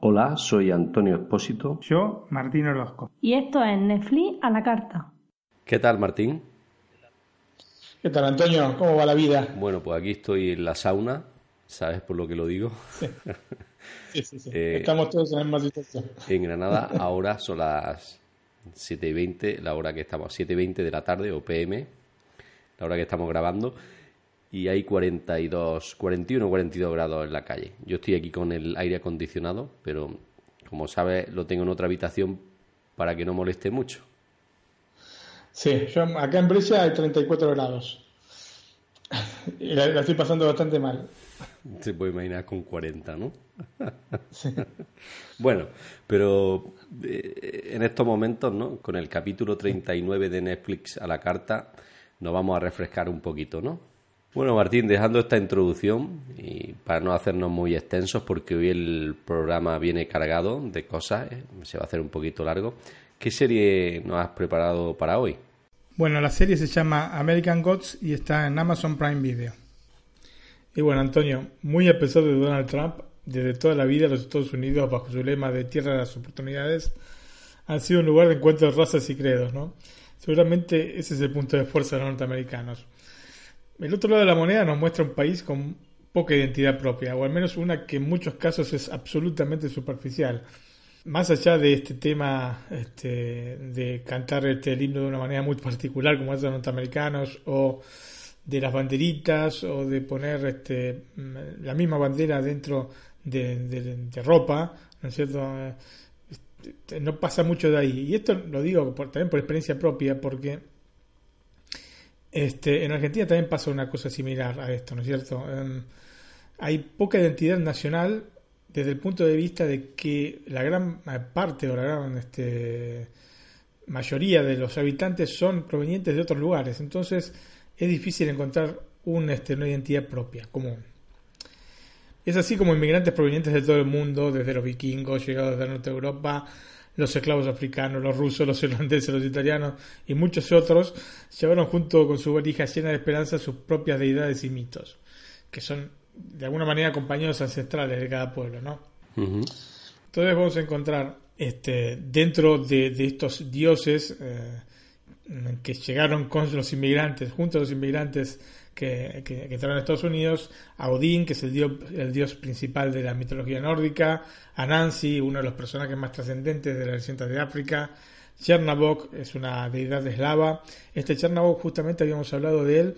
Hola, soy Antonio Espósito. Yo, Martín Orozco. Y esto es Netflix a la carta. ¿Qué tal, Martín? ¿Qué tal, Antonio? ¿Cómo va la vida? Bueno, pues aquí estoy en la sauna, ¿sabes por lo que lo digo? Sí, sí, sí. Eh, Estamos todos en la misma situación. En Granada ahora son las 7 y 20, la hora que estamos, 7 y 20 de la tarde o PM, la hora que estamos grabando, y hay 42, 41 42 grados en la calle. Yo estoy aquí con el aire acondicionado, pero como sabes lo tengo en otra habitación para que no moleste mucho. Sí, yo acá en Brescia hay 34 grados. Y la, estoy pasando bastante mal. Se puede imaginar con 40, ¿no? Sí. bueno, pero eh, en estos momentos, ¿no? Con el capítulo 39 de Netflix a la carta, nos vamos a refrescar un poquito, ¿no? Bueno, Martín, dejando esta introducción y para no hacernos muy extensos, porque hoy el programa viene cargado de cosas, ¿eh? se va a hacer un poquito largo. ¿Qué serie nos has preparado para hoy? Bueno, la serie se llama American Gods y está en Amazon Prime Video. Y bueno, Antonio, muy a pesar de Donald Trump, desde toda la vida los Estados Unidos, bajo su lema de tierra de las oportunidades, han sido un lugar de encuentro de razas y credos, ¿no? Seguramente ese es el punto de fuerza de los norteamericanos. El otro lado de la moneda nos muestra un país con poca identidad propia, o al menos una que en muchos casos es absolutamente superficial. Más allá de este tema este, de cantar este, el himno de una manera muy particular, como hacen los norteamericanos, o de las banderitas, o de poner este, la misma bandera dentro de, ropa, ¿no es cierto? Este, no pasa mucho de ahí. Y esto lo digo también por experiencia propia, porque este, en Argentina también pasa una cosa similar a esto, ¿no es cierto? Em, hay poca identidad nacional desde el punto de vista de que la gran parte o la gran este, mayoría de los habitantes son provenientes de otros lugares, entonces es difícil encontrar un, este, una identidad propia, común. Es así como inmigrantes provenientes de todo el mundo, desde los vikingos llegados de Norte Europa, los esclavos africanos, los rusos, los irlandeses, los italianos y muchos otros llevaron junto con su valija llena de esperanza sus propias deidades y mitos, que son de alguna manera compañeros ancestrales de cada pueblo, ¿no? Entonces vamos a encontrar este, dentro de, estos dioses eh, que llegaron con los inmigrantes, junto a los inmigrantes que, que, que a Estados Unidos, a Odín, que es el dios, el dios principal de la mitología nórdica, a Nancy, uno de los personajes más trascendentes de la leyenda de África, Chernabok es una deidad eslava. Este Chernabok justamente habíamos hablado de él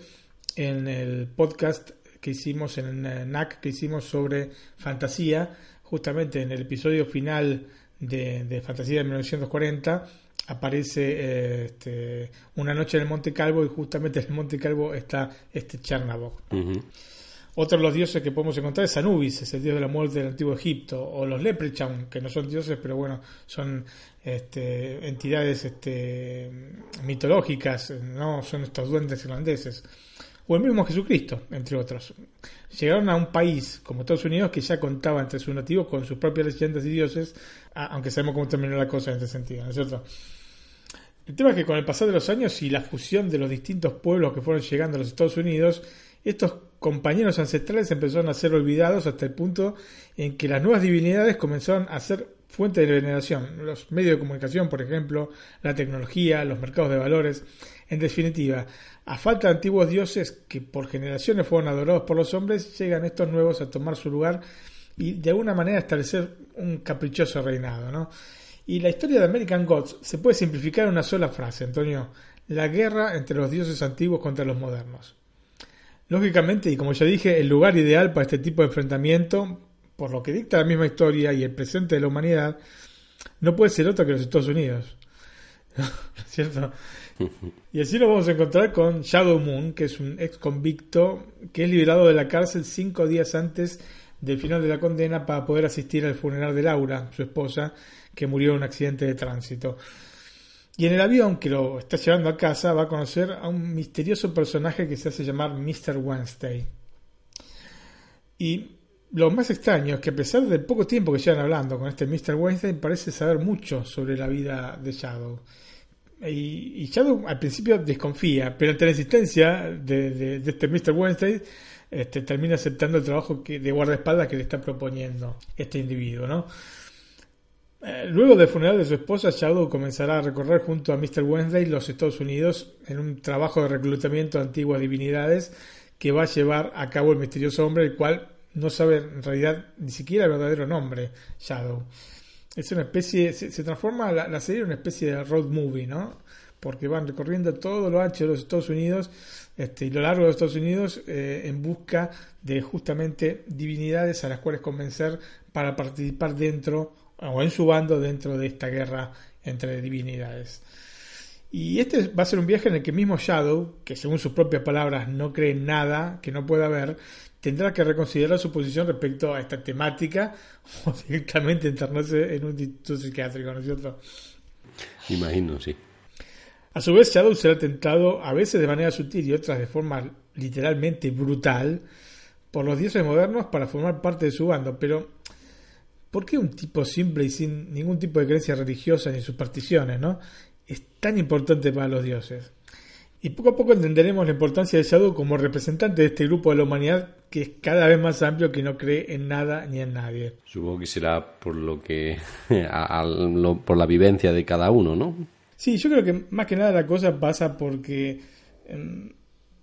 en el podcast que hicimos en NAC, que hicimos sobre fantasía, justamente en el episodio final de, de Fantasía de 1940 aparece eh, este, una noche en el Monte Calvo y justamente en el Monte Calvo está este Chernabog. Otro de los dioses que podemos encontrar es Anubis, es el dios de la muerte del antiguo Egipto, o los Leprechaun, que no son dioses, pero bueno, son este, entidades este, mitológicas, no son estos duendes irlandeses o el mismo Jesucristo, entre otros. Llegaron a un país como Estados Unidos que ya contaba entre sus nativos con sus propias leyendas y dioses, aunque sabemos cómo terminó la cosa en este sentido, ¿no es cierto? El tema es que con el pasar de los años y la fusión de los distintos pueblos que fueron llegando a los Estados Unidos, estos compañeros ancestrales empezaron a ser olvidados hasta el punto en que las nuevas divinidades comenzaron a ser fuente de veneración. Los medios de comunicación, por ejemplo, la tecnología, los mercados de valores. En definitiva, a falta de antiguos dioses que por generaciones fueron adorados por los hombres, llegan estos nuevos a tomar su lugar y de alguna manera establecer un caprichoso reinado. ¿no? Y la historia de American Gods se puede simplificar en una sola frase, Antonio, la guerra entre los dioses antiguos contra los modernos. Lógicamente, y como ya dije, el lugar ideal para este tipo de enfrentamiento, por lo que dicta la misma historia y el presente de la humanidad, no puede ser otro que los Estados Unidos. ¿Cierto? Y así nos vamos a encontrar con Shadow Moon, que es un ex convicto que es liberado de la cárcel cinco días antes del final de la condena para poder asistir al funeral de Laura, su esposa, que murió en un accidente de tránsito. Y en el avión que lo está llevando a casa va a conocer a un misterioso personaje que se hace llamar Mr. Wednesday. Y lo más extraño es que a pesar del poco tiempo que llevan hablando con este Mr. Wednesday, parece saber mucho sobre la vida de Shadow y, Shadow al principio desconfía, pero ante la insistencia de, este Mr. Wednesday, este, termina aceptando el trabajo de guardaespaldas que le está proponiendo este individuo, ¿no? Eh, luego del funeral de su esposa, Shadow comenzará a recorrer junto a Mr. Wednesday los Estados Unidos en un trabajo de reclutamiento de antiguas divinidades que va a llevar a cabo el misterioso hombre, el cual no sabe en realidad ni siquiera el verdadero nombre, Shadow. Es una especie, se, transforma la, serie en una especie de road movie, ¿no? Porque van recorriendo todo lo ancho de los Estados Unidos este, y lo largo de los Estados Unidos eh, en busca de justamente divinidades a las cuales convencer para participar dentro o en su bando dentro de esta guerra entre divinidades. Y este va a ser un viaje en el que mismo Shadow, que según sus propias palabras no cree en nada que no pueda ver, tendrá que reconsiderar su posición respecto a esta temática o directamente internarse en un instituto psiquiátrico, ¿no es cierto? Imagino, sí. A su vez, Shadow será tentado, a veces de manera sutil y otras de forma literalmente brutal, por los dioses modernos para formar parte de su bando, pero ¿por qué un tipo simple y sin ningún tipo de creencia religiosa ni supersticiones, no? Es tan importante para los dioses. Y poco a poco entenderemos la importancia de Shadow como representante de este grupo de la humanidad que es cada vez más amplio que no cree en nada ni en nadie. Supongo que será por lo que por la vivencia de cada uno, ¿no? Sí, yo creo que más que nada la cosa pasa porque en,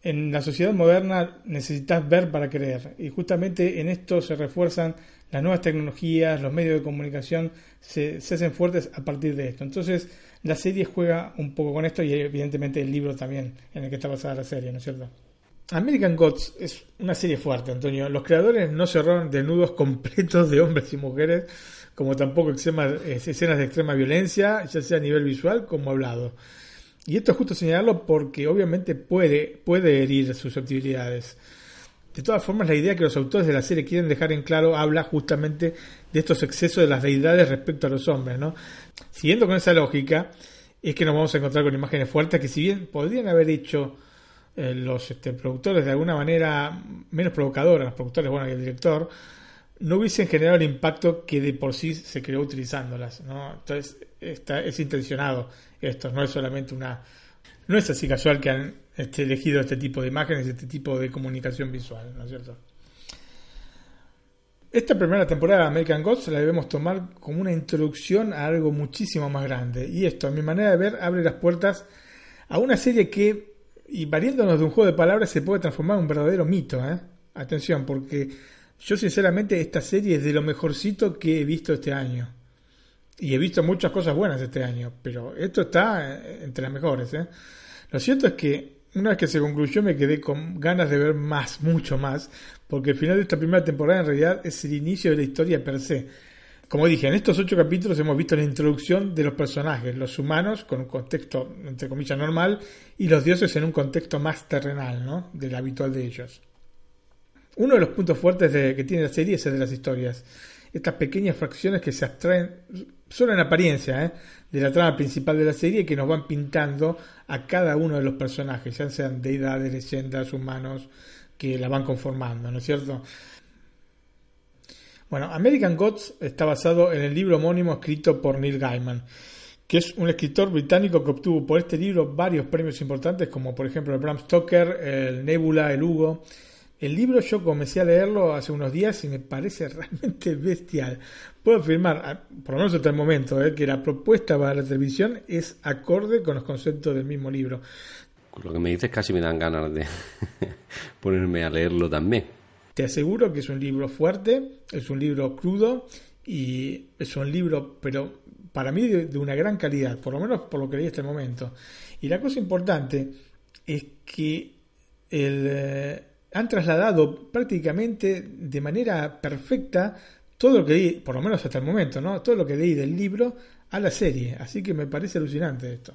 en la sociedad moderna necesitas ver para creer y justamente en esto se refuerzan las nuevas tecnologías, los medios de comunicación se, hacen fuertes a partir de esto. Entonces, la serie juega un poco con esto y evidentemente el libro también en el que está basada la serie, ¿no es cierto? American Gods es una serie fuerte, Antonio. Los creadores no cerraron desnudos completos de hombres y mujeres, como tampoco escenas de extrema violencia, ya sea a nivel visual como hablado. Y esto es justo señalarlo porque obviamente puede, puede herir susceptibilidades. De todas formas, la idea que los autores de la serie quieren dejar en claro habla justamente de estos excesos de las deidades respecto a los hombres, ¿no? Siguiendo con esa lógica, es que nos vamos a encontrar con imágenes fuertes que si bien podrían haber hecho eh, los este, productores de alguna manera menos provocadoras, los productores, bueno, y el director, no hubiesen generado el impacto que de por sí se creó utilizándolas, ¿no? Entonces, está, es intencionado esto, no es solamente una... No es así casual que han este, elegido este tipo de imágenes, este tipo de comunicación visual, ¿no es cierto? Esta primera temporada de American Gods la debemos tomar como una introducción a algo muchísimo más grande. Y esto, a mi manera de ver, abre las puertas a una serie que, y variándonos de un juego de palabras, se puede transformar en un verdadero mito. ¿eh? Atención, porque yo sinceramente esta serie es de lo mejorcito que he visto este año. Y he visto muchas cosas buenas este año, pero esto está entre las mejores. ¿eh? Lo cierto es que una vez que se concluyó me quedé con ganas de ver más, mucho más, porque el final de esta primera temporada en realidad es el inicio de la historia per se. Como dije, en estos ocho capítulos hemos visto la introducción de los personajes, los humanos con un contexto, entre comillas, normal, y los dioses en un contexto más terrenal, ¿no? Del habitual de ellos. Uno de los puntos fuertes de, que tiene la serie es el de las historias. Estas pequeñas fracciones que se abstraen, solo en apariencia, ¿eh? de la trama principal de la serie que nos van pintando a cada uno de los personajes, ya sean deidades, leyendas, humanos, que la van conformando, ¿no es cierto? Bueno, American Gods está basado en el libro homónimo escrito por Neil Gaiman, que es un escritor británico que obtuvo por este libro varios premios importantes, como por ejemplo el Bram Stoker, el Nebula, el Hugo, el libro yo comencé a leerlo hace unos días y me parece realmente bestial. Puedo afirmar, por lo menos hasta el momento, eh, que la propuesta para la televisión es acorde con los conceptos del mismo libro. Con lo que me dices casi me dan ganas de ponerme a leerlo también. Te aseguro que es un libro fuerte, es un libro crudo y es un libro, pero para mí de, una gran calidad, por lo menos por lo que leí hasta el momento. Y la cosa importante es que el... Han trasladado prácticamente de manera perfecta todo lo que leí, por lo menos hasta el momento, ¿no? Todo lo que leí del libro a la serie. Así que me parece alucinante esto.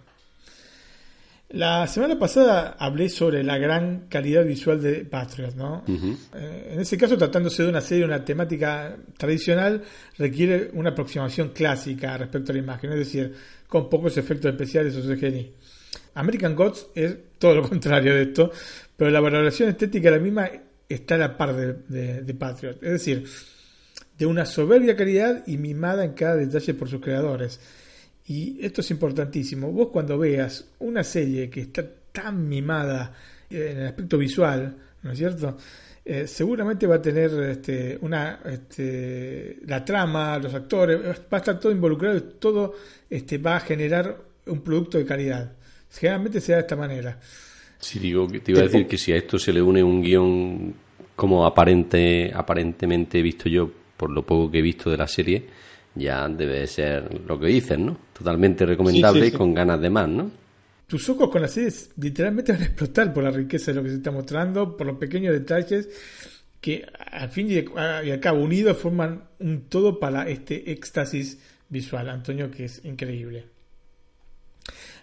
La semana pasada hablé sobre la gran calidad visual de Patriot, ¿no? Eh, en ese caso, tratándose de una serie, una temática tradicional, requiere una aproximación clásica respecto a la imagen, es decir, con pocos efectos especiales o CGI. American Gods es todo lo contrario de esto, pero la valoración estética de la misma está a la par de, Patriot. Es decir, de una soberbia calidad y mimada en cada detalle por sus creadores. Y esto es importantísimo. Vos cuando veas una serie que está tan mimada en el aspecto visual, ¿no es cierto? Eh, seguramente va a tener este, una este, la trama, los actores, va a estar todo involucrado y todo este, va a generar un producto de calidad. Generalmente se da de esta manera. Sí, digo, te iba a decir que si a esto se le une un guion como aparente, aparentemente he visto yo, por lo poco que he visto de la serie, ya debe ser lo que dicen, ¿no? Totalmente recomendable y con ganas de más, ¿no? tus ojos con las series literalmente van a explotar por la riqueza de lo que se está mostrando, por los pequeños detalles que al fin y al cabo unidos forman un todo para este éxtasis visual, Antonio, que es increíble.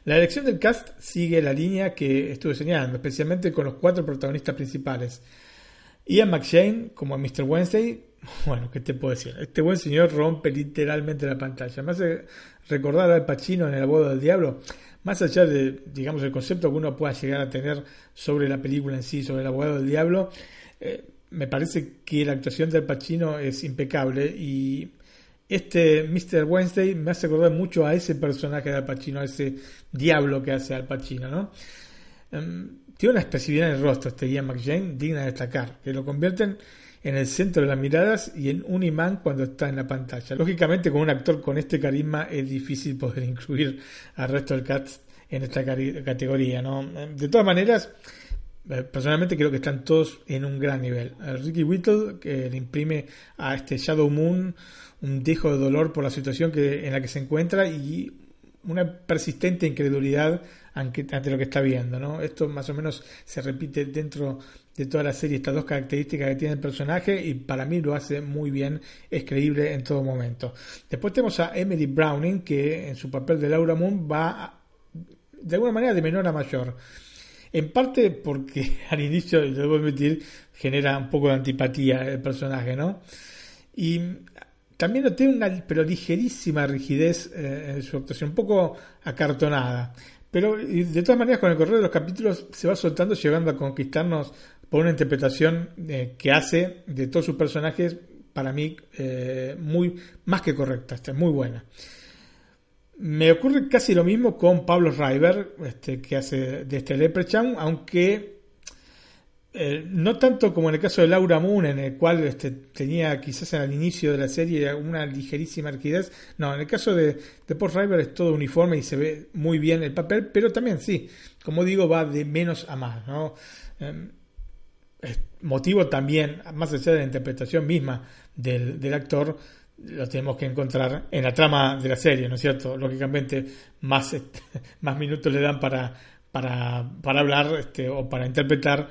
La elección del cast sigue la línea que estuve señalando, especialmente con los cuatro protagonistas principales. Ian McShane como Mr. Wednesday, bueno, ¿qué te puedo decir? Este buen señor rompe literalmente la pantalla. Me hace recordar al Pacino en El Abodo del Diablo más allá de, digamos, el concepto que uno pueda llegar a tener sobre la película en sí, sobre el abogado del diablo, eh, me parece que la actuación del Pacino es impecable y este Mr. Wednesday me hace acordar mucho a ese personaje de Al Pacino, a ese diablo que hace Al Pacino, ¿no? Em, tiene una expresividad en el rostro este Ian McJane digna de destacar, que lo convierten en el centro de las miradas y en un imán cuando está en la pantalla. Lógicamente, con un actor con este carisma es difícil poder incluir al resto del cast en esta categoría. ¿no? De todas maneras, eh, personalmente creo que están todos en un gran nivel. Ricky Whittle, que le imprime a este Shadow Moon un dejo de dolor por la situación que, en la que se encuentra y una persistente incredulidad ante, lo que está viendo. ¿no? Esto más o menos se repite dentro de toda la serie estas dos características que tiene el personaje y para mí lo hace muy bien, es creíble en todo momento. Después tenemos a Emily Browning que en su papel de Laura Moon va de alguna manera de menor a mayor. En parte porque al inicio, debo admitir, genera un poco de antipatía el personaje, ¿no? Y también noté una pero ligerísima rigidez eh, en su actuación, un poco acartonada. Pero de todas maneras, con el correr de los capítulos se va soltando, llegando a conquistarnos por una interpretación eh, que hace de todos sus personajes, para mí, eh, muy más que correcta, está muy buena. Me ocurre casi lo mismo con Pablo Ryber, este, que hace de este Leprechaun, aunque eh, no tanto como en el caso de Laura Moon, en el cual este, tenía quizás al inicio de la serie una ligerísima rigidez. No, en el caso de, de Paul Ryber es todo uniforme y se ve muy bien el papel, pero también sí, como digo, va de menos a más. ¿no? Em, motivo también, más allá de la interpretación misma del, actor, lo tenemos que encontrar en la trama de la serie, ¿no es cierto? Lógicamente, más, más minutos le dan para, para, para hablar este, o para interpretar,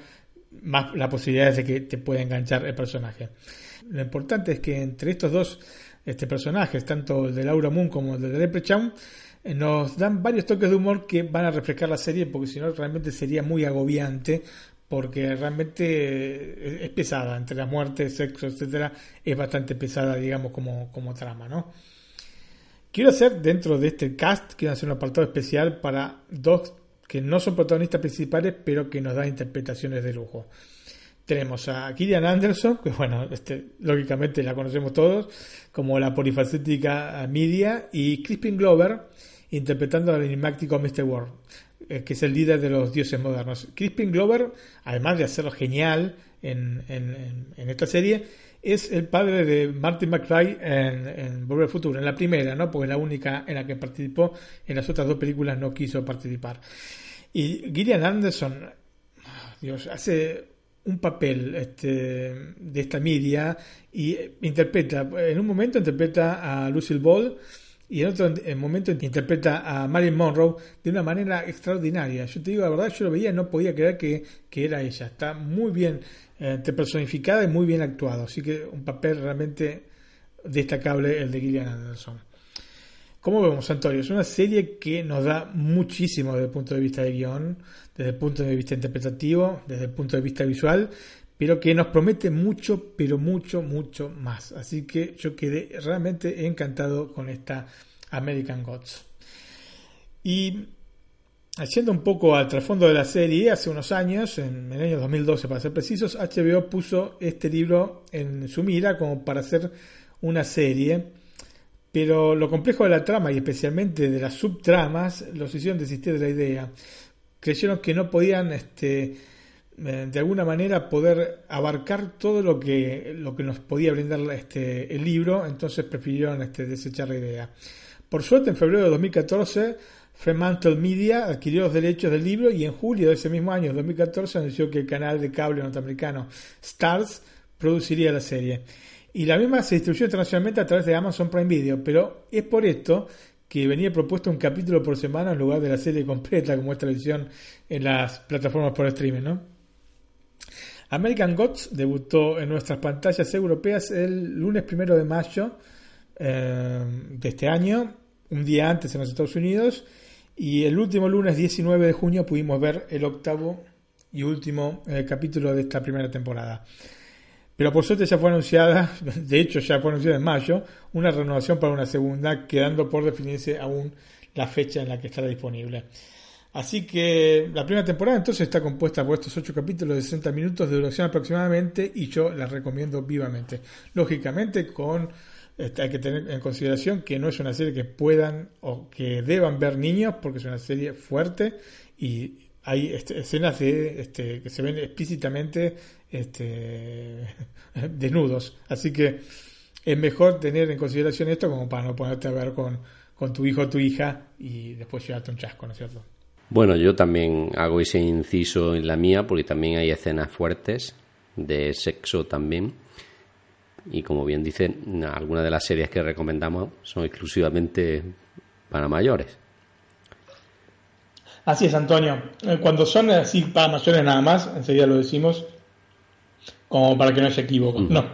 más la posibilidad de que te pueda enganchar el personaje. Lo importante es que entre estos dos este, personajes, tanto el de Laura Moon como el de Leprechaun, eh, nos dan varios toques de humor que van a reflejar la serie, porque si no realmente sería muy agobiante porque realmente eh, es pesada, entre la muerte, sexo, etcétera, es bastante pesada, digamos, como, como trama, ¿no? Quiero hacer dentro de este cast, quiero hacer un apartado especial para dos que no son protagonistas principales, pero que nos dan interpretaciones de lujo. Tenemos a Kilian Anderson, que bueno, este, lógicamente la conocemos todos, como la polifacética Media, y Crispin Glover, interpretando al enigmático Mr. World. Eh, que es el líder de los dioses modernos. Crispin Glover, además de hacerlo genial en, esta serie, es el padre de Martin McFly en, en Volver al Futuro, en la primera, ¿no? Porque es la única en la que participó, en las otras dos películas no quiso participar. Y Gillian Anderson, Dios, hace un papel este, de esta media y interpreta, en un momento interpreta a Lucille Ball, y en otro momento interpreta a Marilyn Monroe de una manera extraordinaria. Yo te digo la verdad, yo lo veía no podía creer que, era ella. Está muy bien eh, personificada y muy bien actuado. Así que un papel realmente destacable el de Gillian Anderson. Como vemos, Antonio, es una serie que nos da muchísimo desde el punto de vista de guion, desde el punto de vista interpretativo, desde el punto de vista visual, pero que nos promete mucho, pero mucho, mucho más. Así que yo quedé realmente encantado con esta American Gods. Y haciendo un poco al trasfondo de la serie, hace unos años, en el año 2012 para ser precisos, HBO puso este libro en su mira como para hacer una serie pero lo complejo de la trama y especialmente de las subtramas los hicieron desistir de la idea. Creyeron que no podían este, eh, de alguna manera poder abarcar todo lo que, lo que nos podía brindar este, el libro, entonces prefirieron este, desechar la idea. Por suerte, en febrero de 2014, Fremantle Media adquirió los derechos del libro y en julio de ese mismo año, 2014, anunció que el canal de cable norteamericano Stars produciría la serie. Y la misma se distribuyó internacionalmente a través de Amazon Prime Video, pero es por esto que venía propuesto un capítulo por semana en lugar de la serie completa como es televisión en las plataformas por streaming. American Gods debutó en nuestras pantallas europeas el lunes primero de mayo eh, de este año, un día antes en los Estados Unidos, y el último lunes 19 de junio pudimos ver el octavo y último eh, capítulo de esta primera temporada. Pero por suerte ya fue anunciada, de hecho ya fue anunciada en mayo, una renovación para una segunda, quedando por definirse aún la fecha en la que estará disponible. Así que la primera temporada entonces está compuesta por estos ocho capítulos de 60 minutos de duración aproximadamente y yo la recomiendo vivamente. Lógicamente con hay que tener en consideración que no es una serie que puedan o que deban ver niños porque es una serie fuerte y hay este, escenas de, este, que se ven explícitamente este, desnudos. Así que es mejor tener en consideración esto como para no ponerte a ver con, con tu hijo o tu hija y después llevarte un chasco, ¿no es cierto? Bueno, yo también hago ese inciso en la mía porque también hay escenas fuertes de sexo también. Y como bien dicen, algunas de las series que recomendamos son exclusivamente para mayores. Así es, Antonio. Eh, cuando son así para mayores nada más, enseguida lo decimos, como para que no se equivoque. No.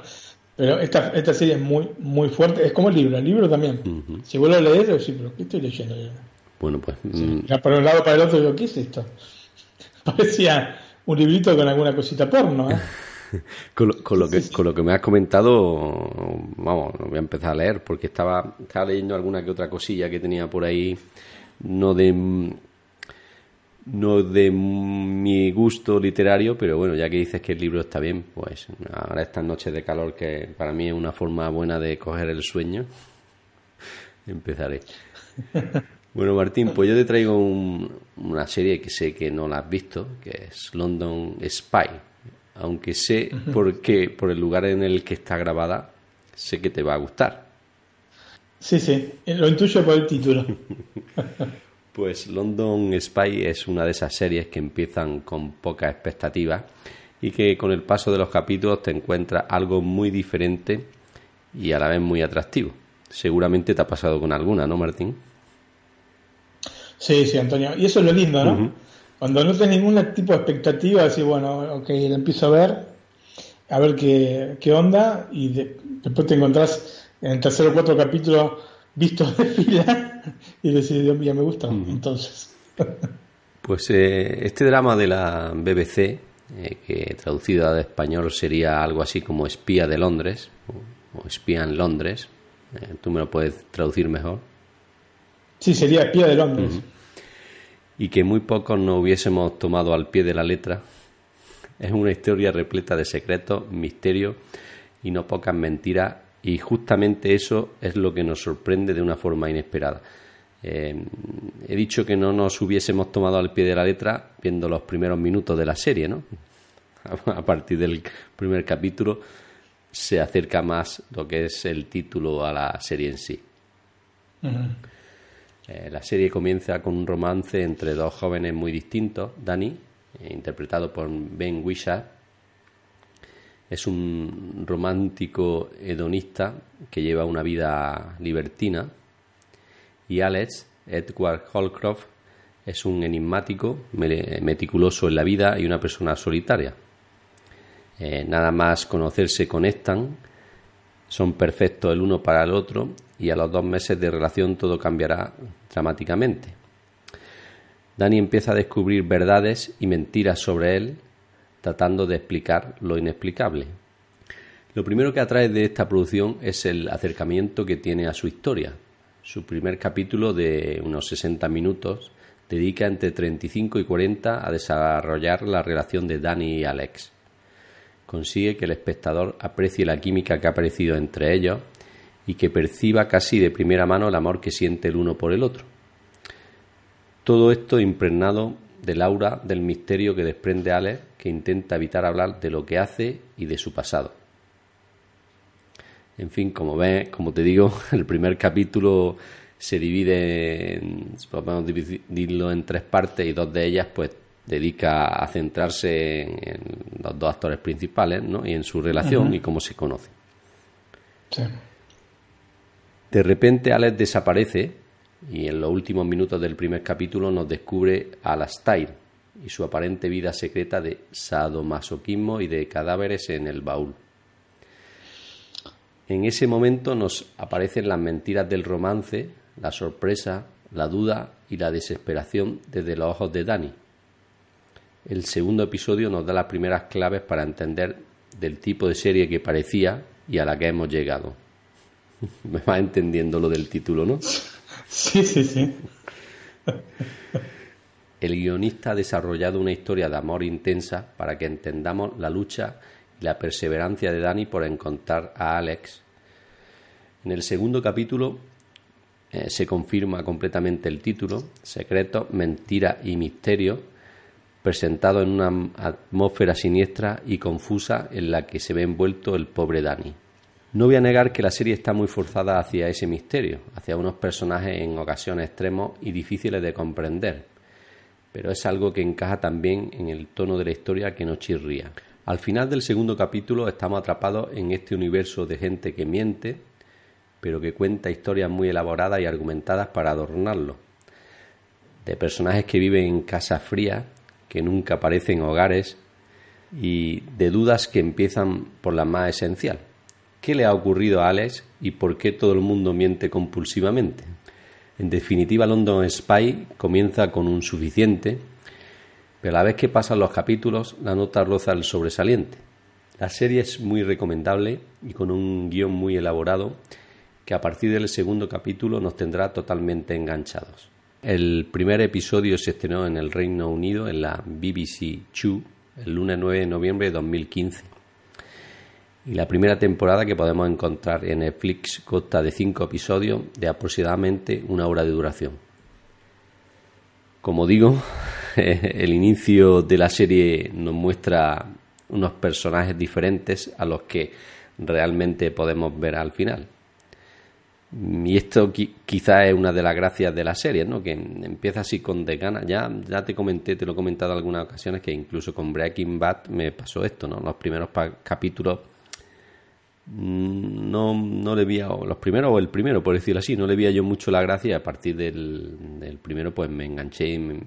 Pero esta, esta serie es muy, muy fuerte. Es como el libro. El libro también. Si vuelvo a leer, sí, pero ¿qué estoy leyendo? Bueno, pues. Mm. Ya por un lado para el otro, digo, ¿qué es esto? Parecía un librito con alguna cosita porno, ¿eh? con, lo, que, con lo que me has comentado, vamos, voy a empezar a leer, porque estaba, estaba leyendo alguna que otra cosilla que tenía por ahí, no de no de mi gusto literario, pero bueno, ya que dices que el libro está bien, pues ahora estas noches de calor que para mí es una forma buena de coger el sueño, empezaré. Bueno, Martín, pues yo te traigo una serie que sé que no la has visto, que es London Spy. Aunque sé por qué, por el lugar en el que está grabada, sé que te va a gustar. Sí, sí, lo intuyo por el título. pues London Spy es una de esas series que empiezan con poca expectativa y que con el paso de los capítulos te encuentras algo muy diferente y a la vez muy atractivo. Seguramente te ha pasado con alguna, ¿no, Martín? Sí, sí, Antonio. Y eso es lo lindo, ¿no? Cuando no tienes ningún tipo de expectativa, así, bueno, ok, la empiezo a ver, a ver qué, qué onda, y después te encontrás en el tercer o cuarto capítulo visto de fila y decís, Dios mío, me gusta. Entonces. Pues eh, este drama de la BBC, eh, que traducido al español sería algo así como Espía de Londres, o, Espía en Londres, eh, tú me lo puedes traducir mejor. Sí, sería Espía de Londres. Y que muy pocos nos hubiésemos tomado al pie de la letra. Es una historia repleta de secretos, misterios y no pocas mentiras. Y justamente eso es lo que nos sorprende de una forma inesperada. Eh, he dicho que no nos hubiésemos tomado al pie de la letra viendo los primeros minutos de la serie, ¿no? A partir del primer capítulo se acerca más lo que es el título a la serie en sí. Eh, la serie comienza con un romance entre dos jóvenes muy distintos. Danny, eh, interpretado por Ben Wishart, es un romántico hedonista que lleva una vida libertina. Y Alex, Edward Holcroft, es un enigmático, meticuloso en la vida y una persona solitaria. Eh, nada más conocerse conectan, son perfectos el uno para el otro y a los dos meses de relación todo cambiará dramáticamente. Dani empieza a descubrir verdades y mentiras sobre él, tratando de explicar lo inexplicable. Lo primero que atrae de esta producción es el acercamiento que tiene a su historia. Su primer capítulo de unos 60 minutos dedica entre 35 y 40 a desarrollar la relación de Dani y Alex. Consigue que el espectador aprecie la química que ha aparecido entre ellos y que perciba casi de primera mano el amor que siente el uno por el otro. Todo esto impregnado del aura del misterio que desprende Alex, que intenta evitar hablar de lo que hace y de su pasado. En fin, como ves, como te digo, el primer capítulo se divide, en, podemos dividirlo en tres partes y dos de ellas pues dedica a centrarse en, los dos actores principales ¿no? y en su relación y cómo se conoce. De repente Alex desaparece y en los últimos minutos del primer capítulo nos descubre a Alastair y su aparente vida secreta de sadomasoquismo y de cadáveres en el baúl. En ese momento nos aparecen las mentiras del romance, la sorpresa, la duda y la desesperación desde los ojos de Dani. El segundo episodio nos da las primeras claves para entender del tipo de serie que parecía y a la que hemos llegado. Me va entendiendo lo del título, ¿no? Sí, sí, sí. El guionista ha desarrollado una historia de amor intensa para que entendamos la lucha y la perseverancia de Dani por encontrar a Alex. En el segundo capítulo eh, se confirma completamente el título, Secretos, Mentira y Misterio, presentado en una atmósfera siniestra y confusa en la que se ve envuelto el pobre Dani. No voy a negar que la serie está muy forzada hacia ese misterio, hacia unos personajes en ocasiones extremos y difíciles de comprender, pero es algo que encaja también en el tono de la historia que no chirría. Al final del segundo capítulo estamos atrapados en este universo de gente que miente, pero que cuenta historias muy elaboradas y argumentadas para adornarlo, de personajes que viven en casas frías, que nunca aparecen hogares, y de dudas que empiezan por la más esencial ¿Qué le ha ocurrido a Alex y por qué todo el mundo miente compulsivamente? En definitiva, London Spy comienza con un suficiente, pero a la vez que pasan los capítulos, la nota roza el sobresaliente. La serie es muy recomendable y con un guion muy elaborado que a partir del segundo capítulo nos tendrá totalmente enganchados. El primer episodio se estrenó en el Reino Unido en la BBC Two el lunes 9 de noviembre de 2015 y la primera temporada que podemos encontrar en Netflix consta de cinco episodios de aproximadamente una hora de duración. Como digo, el inicio de la serie nos muestra unos personajes diferentes a los que realmente podemos ver al final. Y esto quizá es una de las gracias de la serie, ¿no? que empieza así con de ganas. Ya, ya te comenté, te lo he comentado en algunas ocasiones, que incluso con Breaking Bad me pasó esto. ¿no? Los primeros capítulos Mm, no, no le veía, los primeros o el primero, por decirlo así, no le veía yo mucho la gracia y a partir del, primero pues me enganché y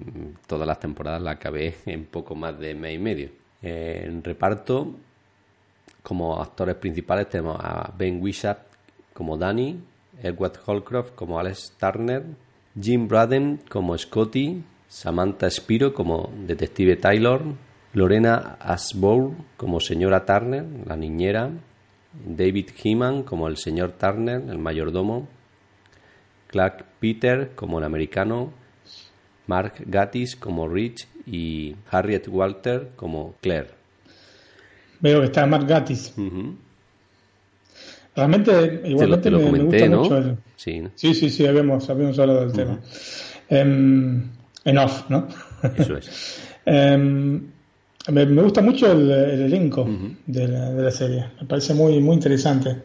todas las temporadas la acabé en poco más de mes y medio. en reparto, como actores principales tenemos a Ben Wishart como Danny, Edward Holcroft como Alex Turner, Jim Braden como Scotty, Samantha Spiro como Detective Taylor, Lorena Asbourne como señora Turner, la niñera, David Heeman como el señor Turner, el mayordomo, Clark Peter como el americano, Mark Gattis como Rich y Harriet Walter como Claire. Veo que está Mark Gattis. Realmente, igualmente me, gusta mucho el... sí, sí, sí, sí, habíamos, hablado del tema. Em, en off, ¿no? Eso es. Em, me, gusta mucho el, elenco de, la, serie, me parece muy, muy interesante.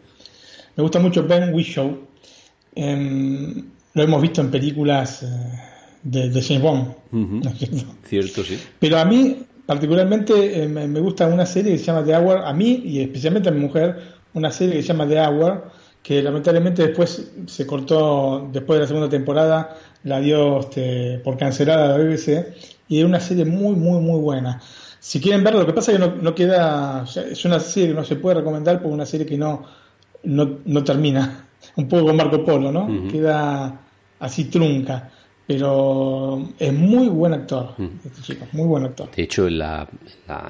Me gusta mucho Ben Whishaw. Em, lo hemos visto en películas eh, de, de, James Bond. cierto? sí. Pero a mí, particularmente, eh, me, gusta una serie que se llama The Hour, a mí y especialmente a mi mujer, una serie que se llama The Hour, que lamentablemente después se cortó, después de la segunda temporada, la dio este, por cancelada la BBC, y era una serie muy, muy, muy buena. Si quieren verlo, lo que pasa es que no, queda. es una serie que no se puede recomendar porque es una serie que no, no, termina. Un poco con Marco Polo, ¿no? Queda así trunca. Pero es muy buen actor, este chico, muy buen actor. De hecho, es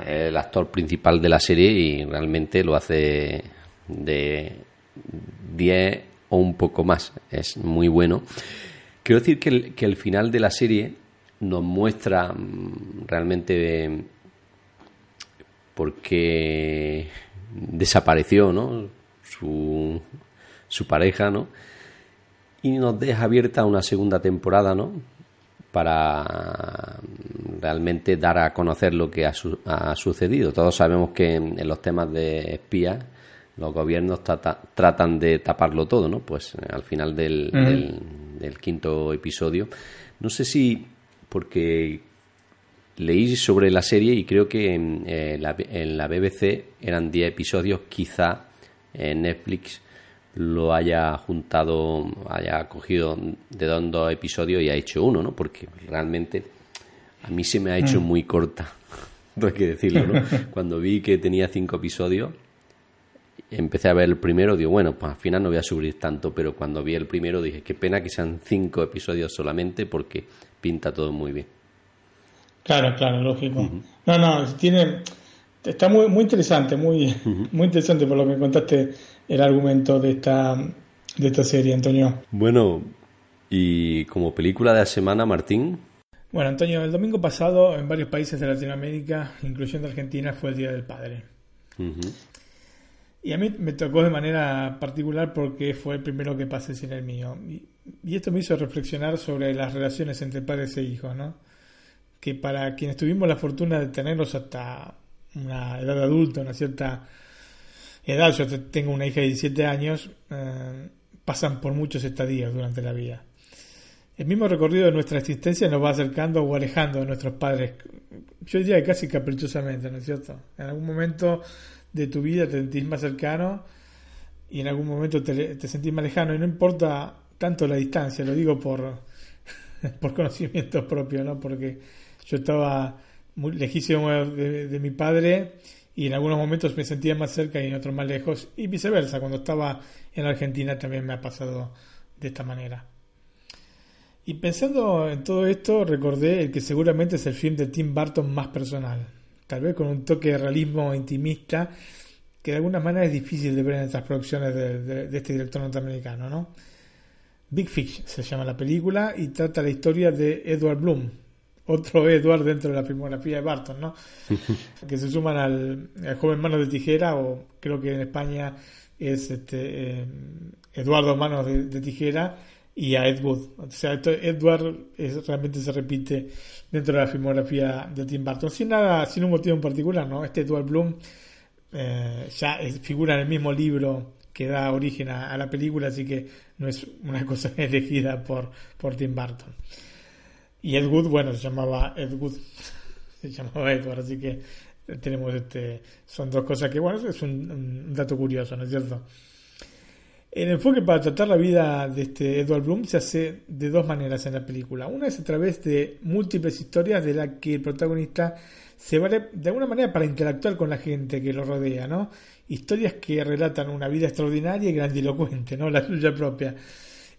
el actor principal de la serie y realmente lo hace de 10 o un poco más. Es muy bueno. Quiero decir que el, que el final de la serie nos muestra mm, realmente porque desapareció ¿no? su, su pareja, ¿no? Y nos deja abierta una segunda temporada, ¿no? Para realmente dar a conocer lo que ha, sucedido. Todos sabemos que en, los temas de espías los gobiernos tratan de taparlo todo, ¿no? Pues eh, al final del, del, quinto episodio. No sé si, porque leí sobre la serie y creo que en, eh, la, en la BBC eran 10 episodios, quizá en Netflix lo haya juntado, haya cogido de dos episodios y ha hecho uno, ¿no? Porque realmente a mí se me ha hecho mm. muy corta, hay que decirlo, ¿no? Cuando vi que tenía cinco episodios, empecé a ver el primero, digo, bueno, pues al final no voy a subir tanto, pero cuando vi el primero dije, qué pena que sean cinco episodios solamente porque pinta todo muy bien. Claro, claro, lógico. No, no, tiene, está muy, muy interesante, muy, muy interesante por lo que contaste el argumento de esta, de esta serie, Antonio. Bueno, y como película de la semana, Martín. Bueno, Antonio, el domingo pasado en varios países de Latinoamérica, incluyendo Argentina, fue el Día del Padre. Y a mí me tocó de manera particular porque fue el primero que pasé sin el mío. Y, esto me hizo reflexionar sobre las relaciones entre padres e hijos, ¿no? Que para quienes tuvimos la fortuna de tenerlos hasta una edad adulta, una cierta edad, yo tengo una hija de 17 años, eh, pasan por muchos estadios durante la vida. El mismo recorrido de nuestra existencia nos va acercando o alejando de nuestros padres, yo diría que casi caprichosamente, ¿no es cierto? En algún momento de tu vida te sentís más cercano y en algún momento te, te sentís más lejano y no importa tanto la distancia, lo digo por, por conocimiento propio, ¿no? Porque yo estaba muy lejísimo de mi padre y en algunos momentos me sentía más cerca y en otros más lejos y viceversa. Cuando estaba en Argentina también me ha pasado de esta manera. Y pensando en todo esto, recordé el que seguramente es el film de Tim Burton más personal, tal vez con un toque de realismo intimista que de alguna manera es difícil de ver en estas producciones de, de este director norteamericano, ¿no? Big Fish se llama la película y trata la historia de Edward Bloom, otro Edward dentro de la filmografía de Barton, ¿no? que se suman al, joven Manos de Tijera, o creo que en España es este, eh, Eduardo Manos de, Tijera, y a Ed Wood. O sea, Edward realmente se repite dentro de la filmografía de Tim Burton, sin nada, sin un motivo en particular, ¿no? Este Edward Bloom eh, ya figura en el mismo libro que da origen a, a, la película, así que no es una cosa elegida por, por Tim Burton. Y Ed Wood, bueno, se llamaba Ed Wood, se llamaba Edward, así que tenemos este, son dos cosas que, bueno, es un, dato curioso, ¿no es cierto? El enfoque para tratar la vida de este Edward Bloom se hace de dos maneras en la película. Una es a través de múltiples historias de las que el protagonista se vale de alguna manera para interactuar con la gente que lo rodea, ¿no? Historias que relatan una vida extraordinaria y grandilocuente, ¿no? La suya propia.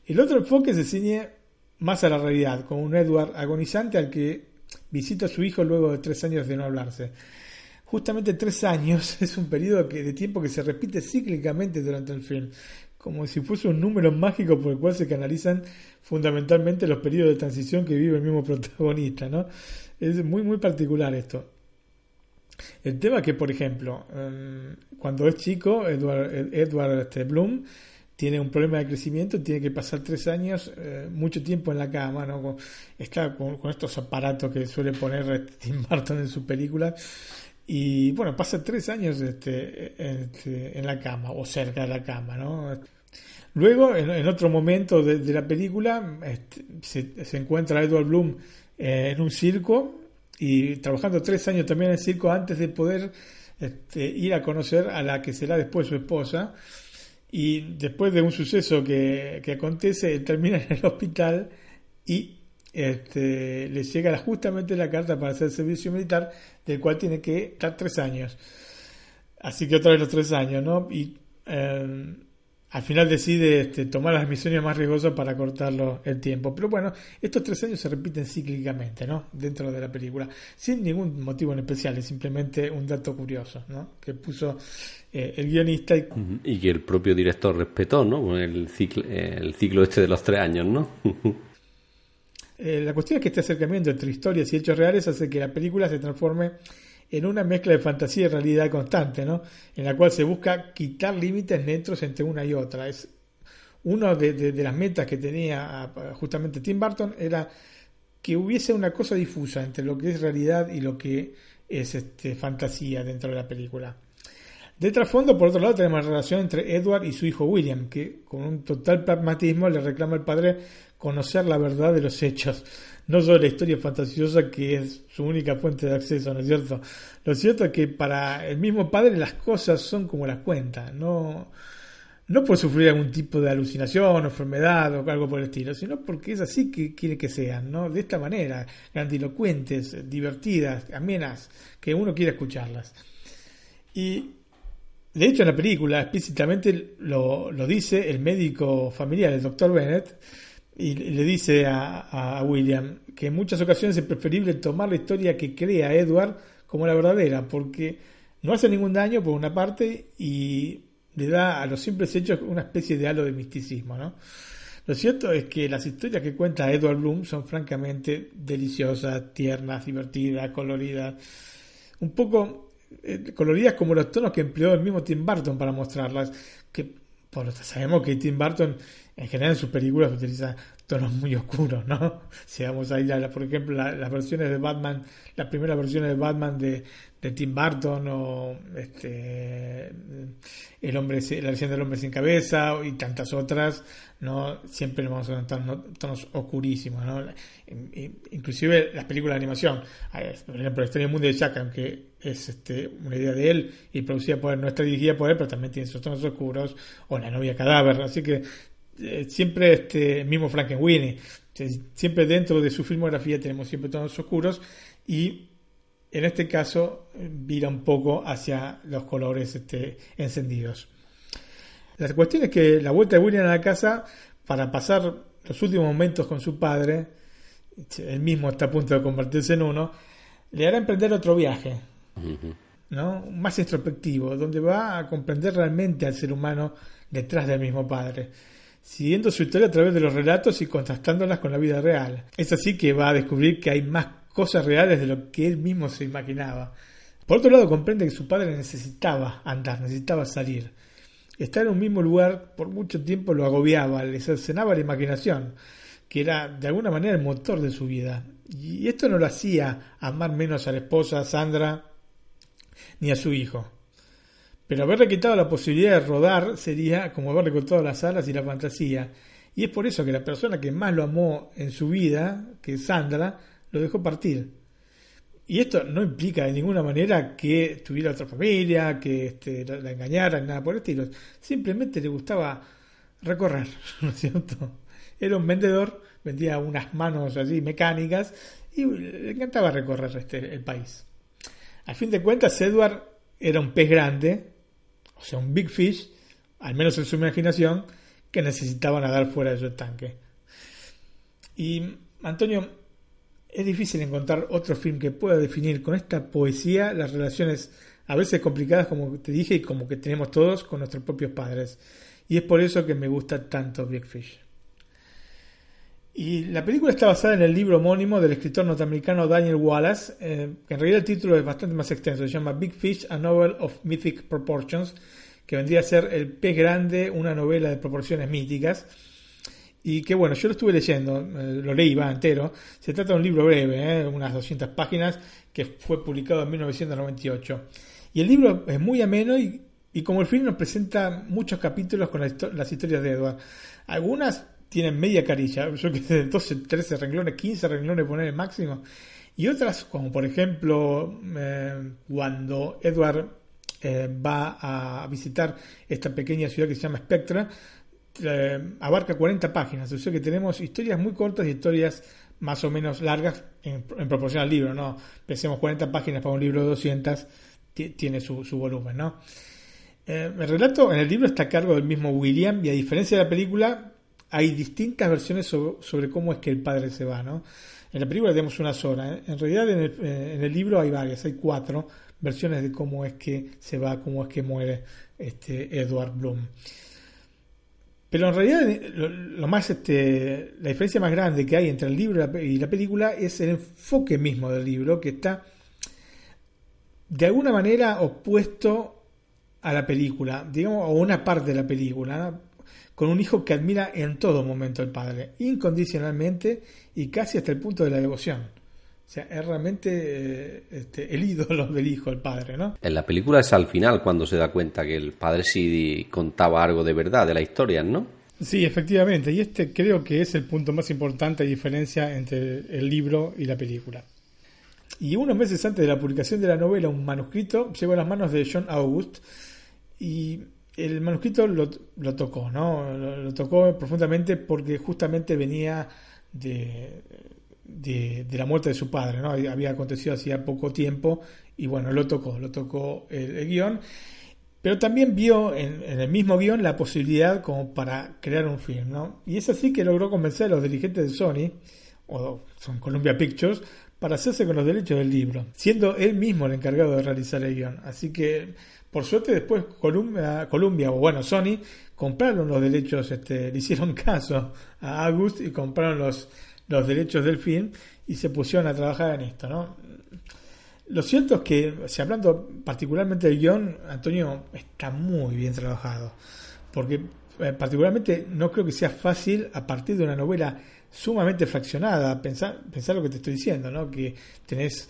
El otro enfoque se ciñe más a la realidad, con un Edward agonizante al que visita a su hijo luego de tres años de no hablarse. Justamente tres años es un periodo de tiempo que se repite cíclicamente durante el film, como si fuese un número mágico por el cual se canalizan fundamentalmente los periodos de transición que vive el mismo protagonista, ¿no? Es muy, muy particular esto. El tema que, por ejemplo, em, cuando es chico, Edward, Edward este, Bloom tiene un problema de crecimiento, tiene que pasar tres años, eh, mucho tiempo en la cama, ¿no? Está con, estos aparatos que suele poner Tim Burton en su película. Y bueno, pasa tres años este, este, en la cama o cerca de la cama, ¿no? Luego, en, otro momento de, la película, este, se, se, encuentra Edward Bloom eh, en un circo y trabajando tres años también en el circo antes de poder este, ir a conocer a la que será después su esposa y después de un suceso que, que acontece, termina en el hospital y este, le llega justamente la carta para hacer servicio militar, del cual tiene que estar tres años. Así que otra vez los tres años, ¿no? Y eh, al final decide este, tomar las misiones más riesgosas para cortarlo el tiempo. Pero bueno, estos tres años se repiten cíclicamente, ¿no? Dentro de la película, sin ningún motivo en especial, es simplemente un dato curioso, ¿no? Que puso eh, el guionista. Y... que el propio director respetó, ¿no? El ciclo, el ciclo este de los tres años, ¿no? Eh, la cuestión es que este acercamiento entre historias y hechos reales hace que la película se transforme en una mezcla de fantasía y realidad constante, ¿no? En la cual se busca quitar límites neutros entre una y otra. Es una de, las metas que tenía justamente Tim Burton era que hubiese una cosa difusa entre lo que es realidad y lo que es este, fantasía dentro de la película. De trasfondo, por otro lado, tenemos la relación entre Edward y su hijo William, que con un total pragmatismo le reclama al padre conocer la verdad de los hechos, no solo la historia fantasiosa que es su única fuente de acceso, ¿no es cierto? Lo cierto es que para el mismo padre las cosas son como las cuenta, no, no por sufrir algún tipo de alucinación enfermedad o algo por el estilo, sino porque es así que quiere que sean, ¿no? De esta manera, grandilocuentes, divertidas, amenas, que uno quiere escucharlas. Y de hecho en la película explícitamente lo, lo dice el médico familiar, el doctor Bennett, y le dice a, a, William que en muchas ocasiones es preferible tomar la historia que crea Edward como la verdadera, porque no hace ningún daño por una parte y le da a los simples hechos una especie de halo de misticismo, ¿no? Lo cierto es que las historias que cuenta Edward Bloom son francamente deliciosas, tiernas, divertidas, coloridas, un poco eh, coloridas como los tonos que empleó el mismo Tim Burton para mostrarlas, que por sabemos que Tim Burton en general en sus películas utiliza tonos muy oscuros, ¿no? Si vamos a ir a, por ejemplo, las versiones de Batman, las primeras versiones de Batman de, de Tim Burton o este el hombre la leyenda del hombre sin cabeza y tantas otras no siempre vamos a encontrar tonos oscurísimos ¿no? inclusive las películas de animación por ejemplo la historia mundo de Jack aunque es este, una idea de él y producida por él no está dirigida por él pero también tiene esos tonos oscuros o la novia cadáver. Así que eh, siempre este mismo Frankenweenie. Siempre dentro de su filmografía tenemos siempre tonos oscuros y en este caso vira un poco hacia los colores este, encendidos. La cuestión es que la vuelta de William a la casa para pasar los últimos momentos con su padre, él mismo está a punto de convertirse en uno, le hará emprender otro viaje, ¿no? más introspectivo, donde va a comprender realmente al ser humano detrás del mismo padre, siguiendo su historia a través de los relatos y contrastándolas con la vida real. Es así que va a descubrir que hay más cosas reales de lo que él mismo se imaginaba. Por otro lado, comprende que su padre necesitaba andar, necesitaba salir. Estar en un mismo lugar por mucho tiempo lo agobiaba, le cercenaba la imaginación, que era de alguna manera el motor de su vida. Y esto no lo hacía amar menos a la esposa Sandra ni a su hijo. Pero haberle quitado la posibilidad de rodar sería como haberle cortado las alas y la fantasía. Y es por eso que la persona que más lo amó en su vida, que Sandra, lo dejó partir. Y esto no implica de ninguna manera que tuviera otra familia, que este, la, engañara, nada por el estilo. Simplemente le gustaba recorrer, ¿no es cierto? Era un vendedor, vendía unas manos así mecánicas y le encantaba recorrer este, el país. A fin de cuentas, Edward era un pez grande, o sea, un big fish, al menos en su imaginación, que necesitaba nadar fuera de su estanque. Y Antonio, es difícil encontrar otro film que pueda definir con esta poesía las relaciones a veces complicadas, como te dije, y como que tenemos todos con nuestros propios padres. Y es por eso que me gusta tanto Big Fish. Y la película está basada en el libro homónimo del escritor norteamericano Daniel Wallace, eh, que en realidad el título es bastante más extenso, se llama Big Fish, a Novel of Mythic Proportions, que vendría a ser El pez grande, una novela de proporciones míticas y que bueno, yo lo estuve leyendo, eh, lo leí, va entero. Se trata de un libro breve, eh, unas 200 páginas, que fue publicado en 1998. Y el libro es muy ameno y, y como el film nos presenta muchos capítulos con las historias de Edward. Algunas tienen media carilla, yo que sé, 12, 13 renglones, 15 renglones poner el máximo. Y otras, como por ejemplo, eh, cuando Edward va a visitar esta pequeña ciudad que se llama Spectra, eh, abarca 40 páginas, o sea que tenemos historias muy cortas y historias más o menos largas en, proporción al libro, ¿no? Pensemos 40 páginas para un libro de 200, tiene su, volumen, ¿no? Eh, el relato en el libro está a cargo del mismo William y a diferencia de la película hay distintas versiones sobre, cómo es que el padre se va, ¿no? En la película tenemos una sola, ¿eh? en realidad en el, en el, libro hay varias, hay cuatro versiones de cómo es que se va, cómo es que muere este Edward Bloom. Pero en realidad lo, más este, la diferencia más grande que hay entre el libro y la película es el enfoque mismo del libro, que está de alguna manera opuesto a la película, digamos, a una parte de la película. Con un hijo que admira en todo momento al padre, incondicionalmente y casi hasta el punto de la devoción. O sea, es realmente eh, este, el ídolo del hijo, el padre, ¿no? En la película es al final cuando se da cuenta que el padre sí contaba algo de verdad de la historia, ¿no? Sí, efectivamente, y este creo que es el punto más importante de diferencia entre el libro y la película. Y unos meses antes de la publicación de la novela, un manuscrito llegó a las manos de John August y el manuscrito lo, tocó, ¿no? Lo, tocó profundamente porque justamente venía de, de, la muerte de su padre, ¿no? Había acontecido hacía poco tiempo y bueno, lo tocó, lo tocó el, guion. Pero también vio en, el mismo guion la posibilidad como para crear un film, ¿no? Y es así que logró convencer a los dirigentes de Sony, o son Columbia Pictures, para hacerse con los derechos del libro, siendo él mismo el encargado de realizar el guion. Así que por suerte después Columbia, o bueno, Sony compraron los derechos, este, le hicieron caso a August y compraron los, los derechos del film y se pusieron a trabajar en esto, ¿no? Lo cierto es que, si hablando particularmente del guion, Antonio está muy bien trabajado, porque eh, particularmente no creo que sea fácil a partir de una novela sumamente fraccionada, pensar, pensar lo que te estoy diciendo, ¿no? Que tenés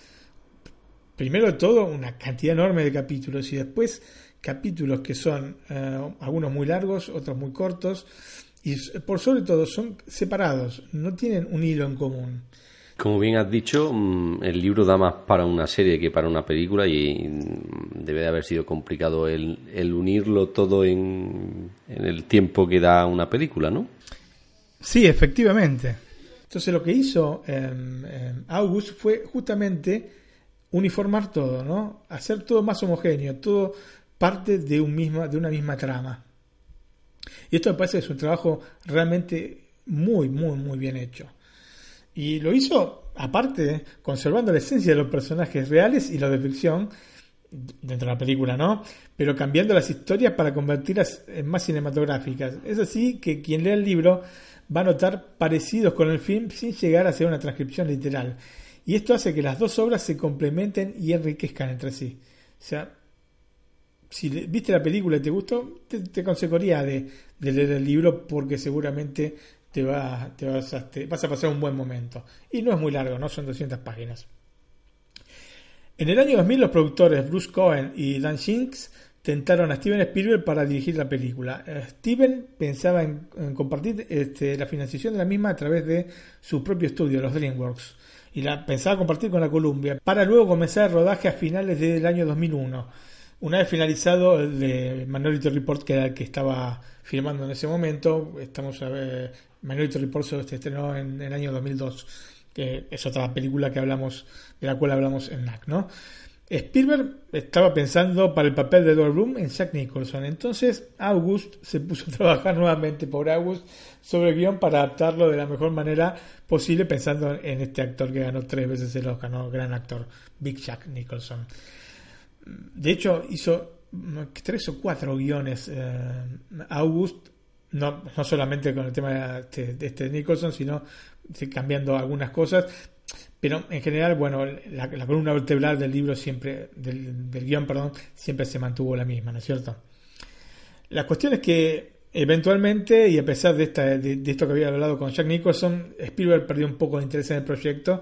primero de todo, una cantidad enorme de capítulos y después capítulos que son eh, algunos muy largos, otros muy cortos y por sobre todo son separados, no tienen un hilo en común. Como bien has dicho, mm, el libro da más para una serie que para una película y mm, debe de haber sido complicado el, unirlo todo en, en, el tiempo que da una película, ¿no? Sí, efectivamente. Entonces lo que hizo em, em, August fue justamente uniformar todo, ¿no? Hacer todo más homogéneo, todo parte de, un misma, de una misma trama. Y esto me parece que es un trabajo realmente muy, muy, muy bien hecho. Y lo hizo, aparte, conservando la esencia de los personajes reales y los de ficción, dentro de la película, ¿no? Pero cambiando las historias para convertirlas en más cinematográficas. Es así que quien lea el libro va a notar parecidos con el film sin llegar a ser una transcripción literal. Y esto hace que las dos obras se complementen y enriquezcan entre sí. O sea, si viste la película y te gustó, te, consejaría de, leer el libro porque seguramente te, va, te, vas a, vas a pasar un buen momento. Y no es muy largo, ¿no? Son 200 páginas. En el año 2000 los productores Bruce Cohen y Dan Shinks tentaron a Steven Spielberg para dirigir la película. Eh, Steven pensaba en, compartir este, la financiación de la misma a través de su propio estudio, los DreamWorks y la pensaba compartir con la Columbia, para luego comenzar el rodaje a finales del año 2001. Una vez finalizado el de Minority Report, que era el que estaba filmando en ese momento, estamos a ver, Minority Report se estrenó en, el año 2002, que es otra película que hablamos, de la cual hablamos en NAC, ¿no? Spielberg estaba pensando para el papel de Edward Bloom en Jack Nicholson. Entonces August se puso a trabajar nuevamente por August sobre el guion para adaptarlo de la mejor manera posible pensando en este actor que ganó tres veces el Oscar, ¿no? gran actor, Big Jack Nicholson. De hecho hizo tres o cuatro guiones eh, August, no, no solamente con el tema de este, de este Nicholson, sino cambiando algunas cosas, pero en general, bueno, la, columna vertebral del libro siempre, del, guion, perdón, siempre se mantuvo la misma, ¿no es cierto? La cuestión es que eventualmente, y a pesar de, esta, de, esto que había hablado con Jack Nicholson, Spielberg perdió un poco de interés en el proyecto.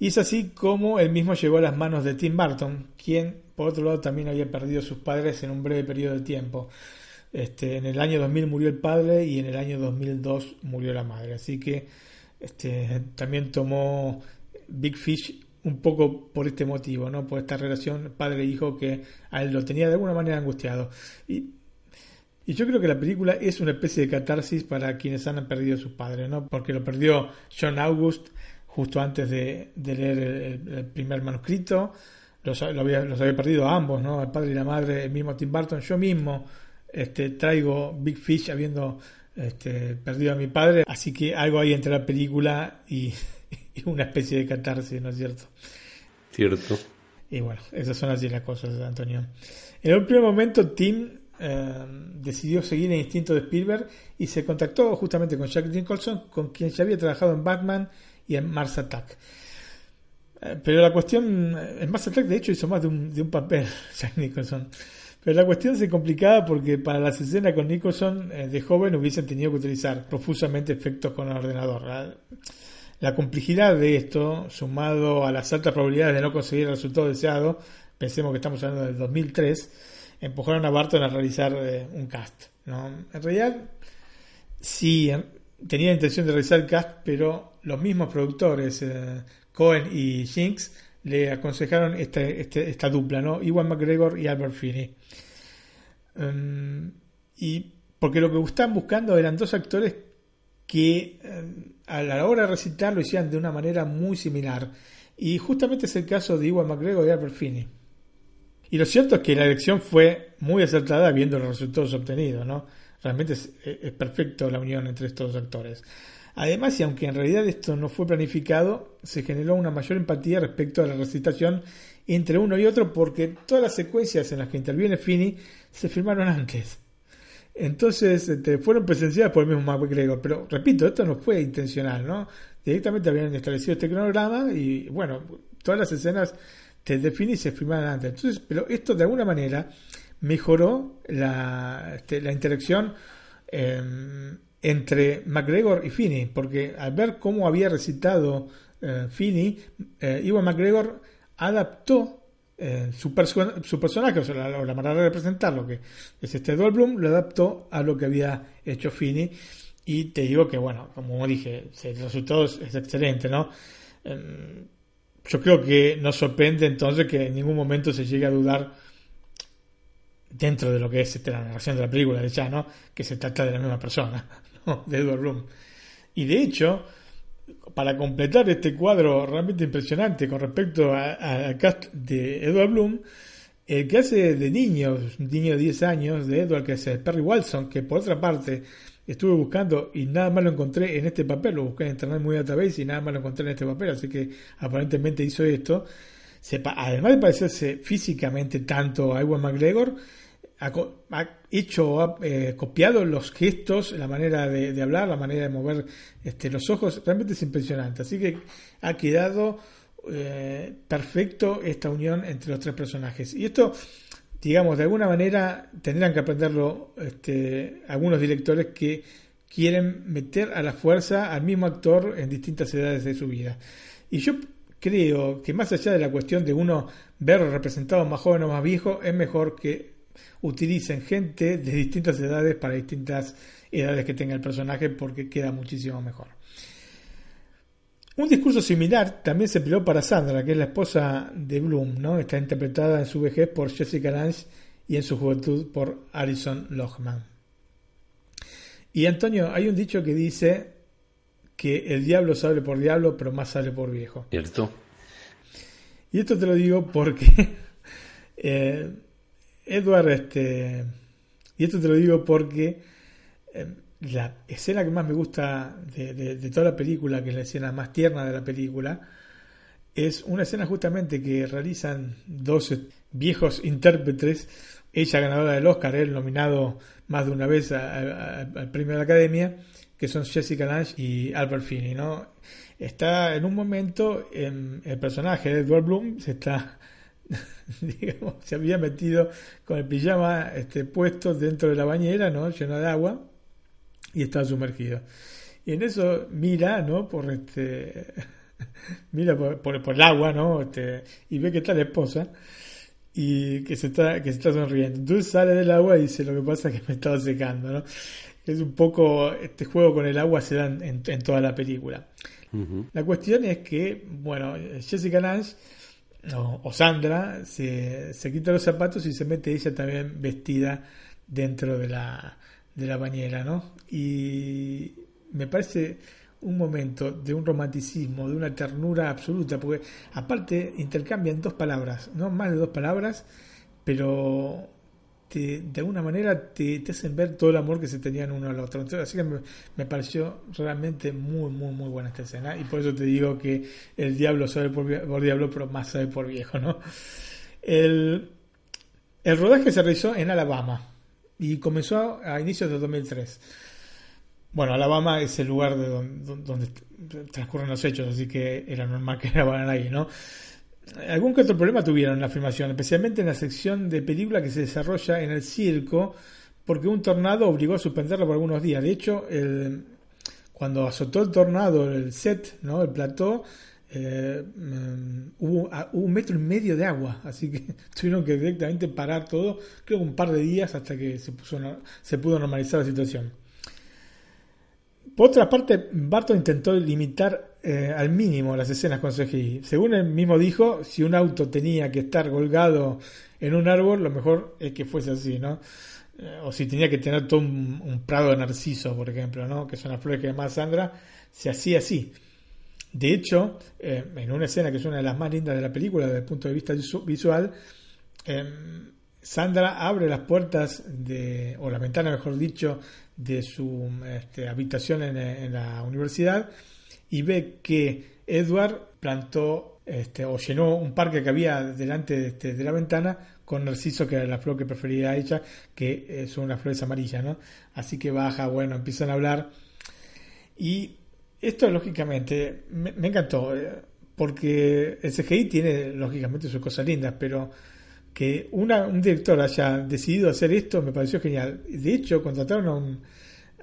Y es así como él mismo llegó a las manos de Tim Burton, quien por otro lado también había perdido sus padres en un breve periodo de tiempo. Este, en el año 2000 murió el padre y en el año 2002 murió la madre. Así que este, también tomó Big Fish un poco por este motivo, ¿no? Por esta relación padre-hijo que a él lo tenía de alguna manera angustiado. Y, yo creo que la película es una especie de catarsis para quienes han perdido a sus padres, ¿no? Porque lo perdió John August justo antes de, leer el, primer manuscrito. Los, había, los había perdido ambos, ¿no? El padre y la madre, el mismo Tim Burton. Yo mismo este, traigo Big Fish habiendo este, perdido a mi padre. Así que algo ahí entre la película y una especie de catarsis, ¿no es cierto? Cierto. Y bueno, esas son así las cosas, Antonio. En un primer momento, Tim eh, decidió seguir el instinto de Spielberg y se contactó justamente con Jack Nicholson, con quien ya había trabajado en Batman y en Mars Attack. Eh, pero la cuestión, en Mars Attack de hecho hizo más de un, de un papel Jack Nicholson. Pero la cuestión se complicaba porque para las escenas con Nicholson eh, de joven hubiesen tenido que utilizar profusamente efectos con el ordenador. La, la, complejidad de esto, sumado a las altas probabilidades de no conseguir el resultado deseado, pensemos que estamos hablando del 2003, empujaron a Barton a realizar eh, un cast. ¿no? En realidad, sí, em, tenía intención de realizar el cast, pero los mismos productores, eh, Cohen y Jinx, le aconsejaron este, este, esta dupla, ¿no? Iwan McGregor y Albert Finney. Um, y porque lo que estaban buscando eran dos actores que um, a la hora de recitar lo hicieran de una manera muy similar. Y justamente es el caso de Iwan McGregor y Albert Finney. Y lo cierto es que la elección fue muy acertada viendo los resultados obtenidos, ¿no? Realmente es, es perfecto la unión entre estos dos actores. Además, y aunque en realidad esto no fue planificado, se generó una mayor empatía respecto a la recitación entre uno y otro porque todas las secuencias en las que interviene Finney se filmaron antes. Entonces este, fueron presenciadas por el mismo McGregor. Pero repito, esto no fue intencional, ¿no? Directamente habían establecido este cronograma y bueno, todas las escenas de Finney se filmaron antes. Entonces, pero esto de alguna manera mejoró la, este, la interacción eh, entre McGregor y Finney, porque al ver cómo había recitado eh, Finney, eh, Iwan McGregor adaptó eh, su, su, personaje, o sea, la, manera de representarlo, que es este Dual Bloom, lo adaptó a lo que había hecho Finney. Y te digo que, bueno, como dije, el resultado es, excelente, ¿no? Em, yo creo que nos sorprende entonces que en ningún momento se llegue a dudar dentro de lo que es este, la narración de la película de ya, ¿no? Que se trata de la misma persona. de Edward Bloom. Y de hecho, para completar este cuadro realmente impresionante con respecto al cast de Edward Bloom, el que hace de niño, un niño de 10 años, de Edward, que es Perry Walson, que por otra parte estuve buscando y nada más lo encontré en este papel, lo busqué en internet muy database y nada más lo encontré en este papel, así que aparentemente hizo esto. además de parecerse físicamente tanto a Ewan McGregor, ha, hecho, ha eh, copiado los gestos, la manera de, hablar, la manera de mover este, los ojos, realmente es impresionante. Así que ha quedado eh, perfecto esta unión entre los tres personajes. Y esto, digamos, de alguna manera tendrán que aprenderlo este, algunos directores que quieren meter a la fuerza al mismo actor en distintas edades de su vida. Y yo creo que más allá de la cuestión de uno ver representado más joven o más viejo, es mejor que utilicen gente de distintas edades para distintas edades que tenga el personaje porque queda muchísimo mejor. Un discurso similar también se empleó para Sandra, que es la esposa de Bloom, ¿no? Está interpretada en su vejez por Jessica Lange y en su juventud por Alison Lochman. Y Antonio, hay un dicho que dice que el diablo sale por diablo, pero más sale por viejo. Cierto. Y esto te lo digo porque eh, Edward, este, y esto te lo digo porque eh, la escena que más me gusta de, toda la película, que es la escena más tierna de la película, es una escena justamente que realizan dos viejos intérpretes, ella ganadora del Oscar, él nominado más de una vez al premio de la Academia, que son Jessica Lange y Albert Finney, ¿no? Está en un momento, en el personaje de Edward Bloom se está digamos, se había metido con el pijama este, puesto dentro de la bañera, ¿no? Lleno de agua y estaba sumergido. Y en eso mira, ¿no? Por este, mira por, por, el agua, ¿no? Este, y ve que está la esposa y que se está, que se está sonriendo. Entonces sale del agua y dice, lo que pasa es que me estaba secando, ¿no? Es un poco, este juego con el agua se da en, toda la película. La cuestión es que, bueno, Jessica Lange o, Sandra se, quita los zapatos y se mete ella también vestida dentro de la, de la bañera, ¿no? Y me parece un momento de un romanticismo, de una ternura absoluta, porque aparte intercambian dos palabras, no más de dos palabras, pero de alguna manera te, hacen ver todo el amor que se tenían uno al otro. Así que me, pareció realmente muy, muy, muy buena esta escena. Y por eso te digo que el diablo sabe por, diablo, pero más sabe por viejo, ¿no? El, el rodaje se realizó en Alabama y comenzó a inicios de 2003. Bueno, Alabama es el lugar de donde, donde transcurren los hechos, así que era normal que grabaran ahí, ¿no? Algún que otro problema tuvieron en la filmación, especialmente en la sección de película que se desarrolla en el circo, porque un tornado obligó a suspenderlo por algunos días. De hecho, cuando azotó el tornado el set, ¿no? el plató, eh, mm, hubo, un metro y medio de agua, así que tuvieron que directamente parar todo, creo que un par de días hasta que se, puso, se pudo normalizar la situación. Por otra parte, Barton intentó limitar eh, al mínimo las escenas con CGI. Según él mismo dijo, si un auto tenía que estar colgado en un árbol, lo mejor es que fuese así, ¿no? Eh, o si tenía que tener todo un, prado de narciso, por ejemplo, ¿no? que son las flores que más Sandra, se hacía así. De hecho, eh, en una escena que es una de las más lindas de la película desde el punto de vista visual, em, Sandra abre las puertas de, o la ventana, mejor dicho, de su este, habitación en, la universidad y ve que Edward plantó este, o llenó un parque que había delante de, este, de la ventana con narciso, que era la flor que prefería ella, que eh, son las flores amarillas, ¿no? Así que baja, bueno, empiezan a hablar. Y esto, lógicamente, me, encantó, eh, porque el CGI tiene, lógicamente, sus cosas lindas, pero que una, un director haya decidido hacer esto me pareció genial. De hecho, contrataron a un,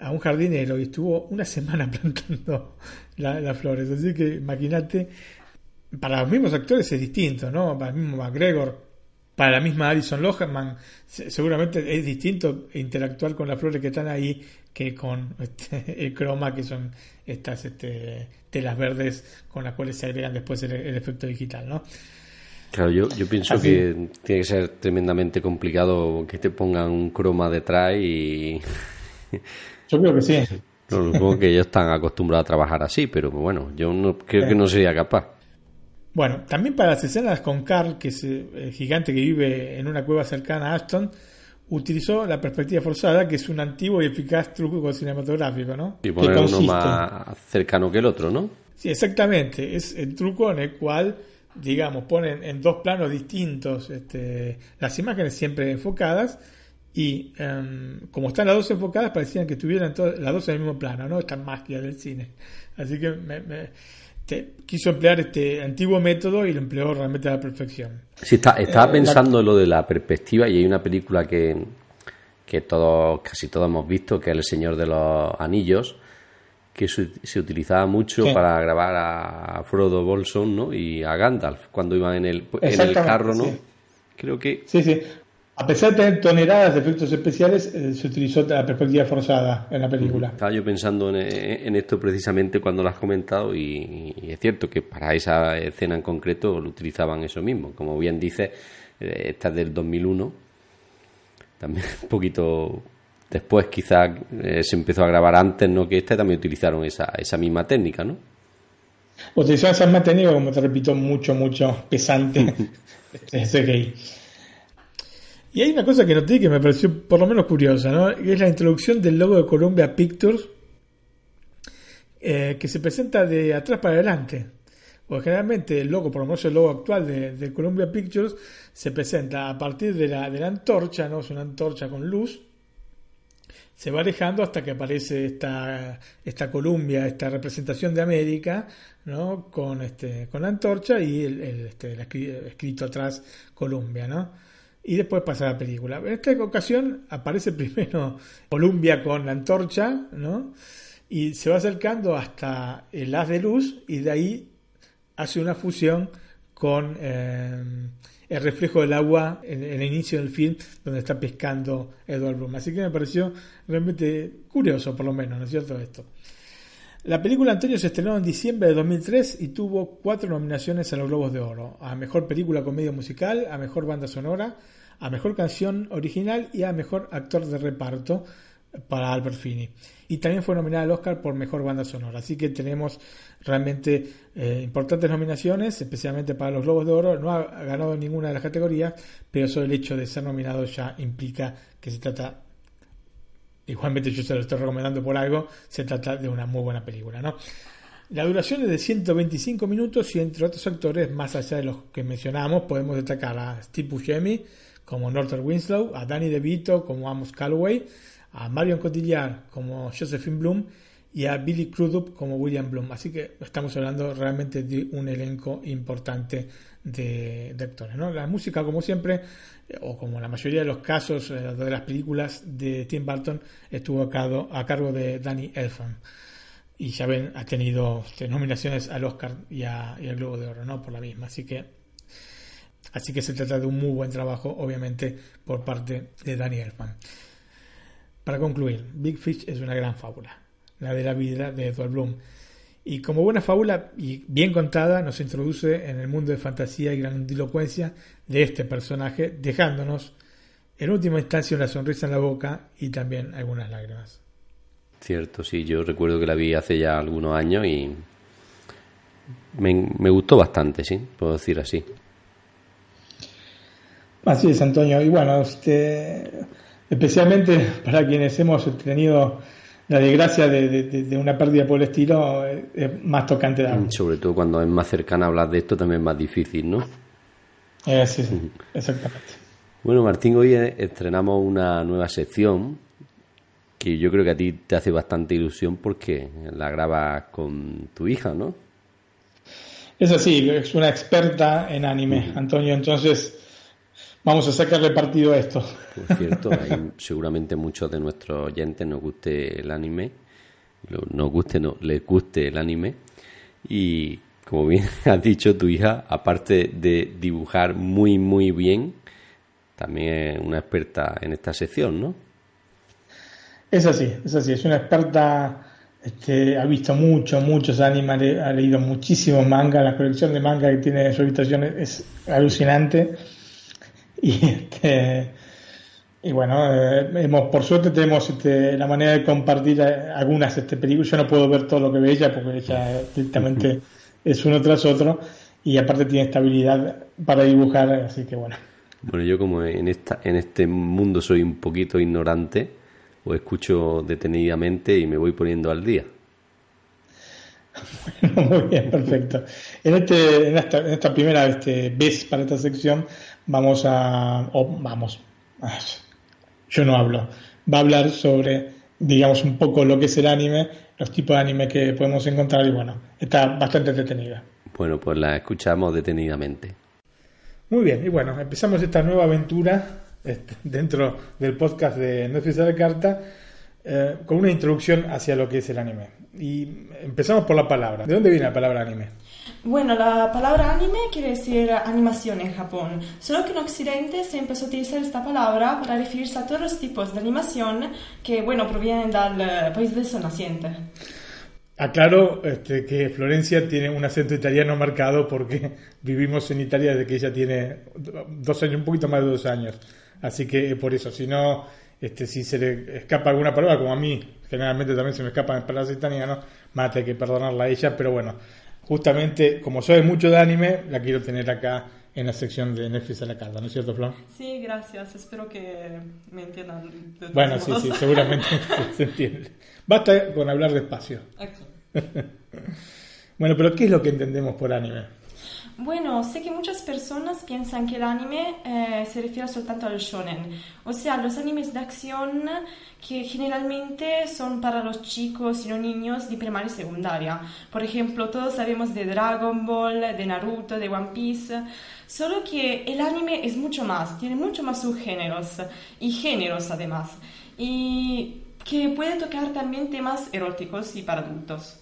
a un jardinero y estuvo una semana plantando las flores. Así que imagínate, para los mismos actores es distinto, ¿no? Para el mismo McGregor para la misma Alison Lohan, seguramente es distinto interactuar con las flores que están ahí que con este, el croma, que son estas este, telas verdes con las cuales se agregan después el, efecto digital, ¿no? Claro, yo, yo pienso que tiene que ser tremendamente complicado que te pongan un croma detrás y... Yo creo que sí. supongo que ellos están acostumbrados a trabajar así, pero bueno, yo no creo que no sería capaz. Bueno, también para las escenas con Carl, que es eh, el gigante que vive en una cueva cercana a Ashton, utilizó la perspectiva forzada, que es un antiguo y eficaz truco cinematográfico, ¿no? Y poner uno más cercano que el otro, ¿no? Sí, exactamente. Es el truco en el cual, digamos, ponen en dos planos distintos este, las imágenes siempre enfocadas y em, como están las dos enfocadas, parecían que estuvieran las dos en el mismo plano, ¿no? Esta magia del cine. Así que me este, quiso emplear este antiguo método y lo empleó realmente a la perfección. Sí, está, estaba eh, pensando en lo de la perspectiva y hay una película que, que todos, casi todos hemos visto, que es El Señor de los Anillos, que se, utilizaba mucho para grabar a Frodo Bolson ¿no? y a Gandalf cuando iban en el, en el carro, ¿no? Creo que... Sí, sí. A pesar de tener toneladas de efectos especiales, eh, se utilizó la perspectiva forzada en la película. Estaba yo pensando en, esto precisamente cuando lo has comentado y, es cierto que para esa escena en concreto lo utilizaban eso mismo. Como bien dice, eh, esta es del 2001, también un poquito después quizás eh, se empezó a grabar antes, ¿no? Que esta también utilizaron esa, esa misma técnica, ¿no? Utilizaron esa misma técnica, como te repito, mucho, mucho pesante. ese gay. Y hay una cosa que noté que me pareció por lo menos curiosa, ¿no? es la introducción del logo de Columbia Pictures, eh, que se presenta de atrás para adelante. Porque generalmente el logo, por lo menos el logo actual de, Columbia Pictures, se presenta a partir de la, de la antorcha, ¿no? Es una antorcha con luz. Se va alejando hasta que aparece esta, esta Columbia, esta representación de América, ¿no? Con, este, con la antorcha y el, este, escrito atrás Columbia, ¿no? Y después pasa la película. En esta ocasión aparece primero Columbia con la antorcha, ¿no? Y se va acercando hasta el haz de luz y de ahí hace una fusión con eh, el reflejo del agua en, el inicio del film donde está pescando Edward Bloom. Así que me pareció realmente curioso, por lo menos, ¿no es cierto esto? La película Antonio se estrenó en diciembre de 2003 y tuvo cuatro nominaciones a los Globos de Oro, a Mejor Película Comedia Musical, a Mejor Banda Sonora, a Mejor Canción Original y a Mejor Actor de Reparto para Albert Finney. Y también fue nominada al Oscar por Mejor Banda Sonora. Así que tenemos realmente eh, importantes nominaciones, especialmente para los Globos de Oro. No ha ganado ninguna de las categorías, pero solo el hecho de ser nominado ya implica que se trata igualmente yo se lo estoy recomendando por algo, se trata de una muy buena película, ¿no? La duración es de 125 minutos y entre otros actores, más allá de los que mencionamos, podemos destacar a Steve Buscemi como Norton Winslow, a Danny DeVito como Amos Calloway, a Marion Cotillard como Josephine Bloom y a Billy Crudup como William Bloom. Así que estamos hablando realmente de un elenco importante de, actores. ¿no? La música, como siempre, o como la mayoría de los casos eh, de las películas de Tim Burton, estuvo a cargo, a cargo de Danny Elfman. Y ya ven, ha tenido este, nominaciones al Oscar y, y al Globo de Oro, ¿no? Por la misma. Así que, así que se trata de un muy buen trabajo, obviamente, por parte de Danny Elfman. Para concluir, Big Fish es una gran fábula, la de la vida de Edward Bloom y como buena fábula y bien contada, nos introduce en el mundo de fantasía y grandilocuencia de este personaje, dejándonos en última instancia una sonrisa en la boca y también algunas lágrimas. Cierto, sí, yo recuerdo que la vi hace ya algunos años y me, gustó bastante, sí, puedo decir así. Así es, Antonio. Y bueno, este, especialmente para quienes hemos tenido la desgracia de, una pérdida por el estilo es más tocante de Sobre todo cuando es más cercana hablar de esto también es más difícil, ¿no? Eh, sí, sí, exactamente. Bueno, Martín, hoy estrenamos una nueva sección que yo creo que a ti te hace bastante ilusión porque la grabas con tu hija, ¿no? Es así, es una experta en anime, Antonio, entonces Vamos a sacarle partido a esto. Por cierto, hay, seguramente muchos de nuestros oyentes nos guste el anime, nos guste, no, les guste el anime. Y como bien has dicho, tu hija, aparte de dibujar muy, muy bien, también es una experta en esta sección, ¿no? Es así, es así, es una experta, este, ha visto mucho, muchos animes, ha leído muchísimos mangas, la colección de manga que tiene en su habitación es alucinante y, este, y bueno, eh, hemos, por suerte tenemos este, la manera de compartir algunas este, películas. Yo no puedo ver todo lo que ve ella porque ella directamente es uno tras otro y aparte tiene estabilidad para dibujar, así que bueno. Bueno, yo como en, esta, en este mundo soy un poquito ignorante, o escucho detenidamente y me voy poniendo al día. muy bien, perfecto. En, este, en, esta, en esta primera este, vez para esta sección vamos a, o vamos, yo no hablo, va a hablar sobre, digamos, un poco lo que es el anime, los tipos de anime que podemos encontrar y bueno, está bastante detenida. Bueno, pues la escuchamos detenidamente. Muy bien, y bueno, empezamos esta nueva aventura este, dentro del podcast de No de la Carta eh, con una introducción hacia lo que es el anime. Y empezamos por la palabra. ¿De dónde viene la palabra anime? Bueno, la palabra anime quiere decir animación en Japón, solo que en Occidente se empezó a utilizar esta palabra para referirse a todos los tipos de animación que, bueno, provienen del eh, país del sol naciente. Aclaro este, que Florencia tiene un acento italiano marcado porque vivimos en Italia desde que ella tiene dos años, un poquito más de dos años. Así que por eso, si no, este, si se le escapa alguna palabra, como a mí generalmente también se me escapan palabras italianas, más hay que perdonarla a ella, pero bueno, justamente como soy mucho de anime, la quiero tener acá en la sección de Netflix a la carta, ¿no es cierto, Flor? Sí, gracias. Espero que me entiendan. bueno, sí, sí, seguramente se entiende. Basta con hablar despacio. bueno, pero ¿qué es lo que entendemos por anime? Bueno, sé que muchas personas piensan que el anime eh, se refiere soltanto al shonen, o sea, los animes de acción que generalmente son para los chicos y los niños de primaria y secundaria. Por ejemplo, todos sabemos de Dragon Ball, de Naruto, de One Piece, solo que el anime es mucho más, tiene mucho más subgéneros y géneros además, y que puede tocar también temas eróticos y para adultos.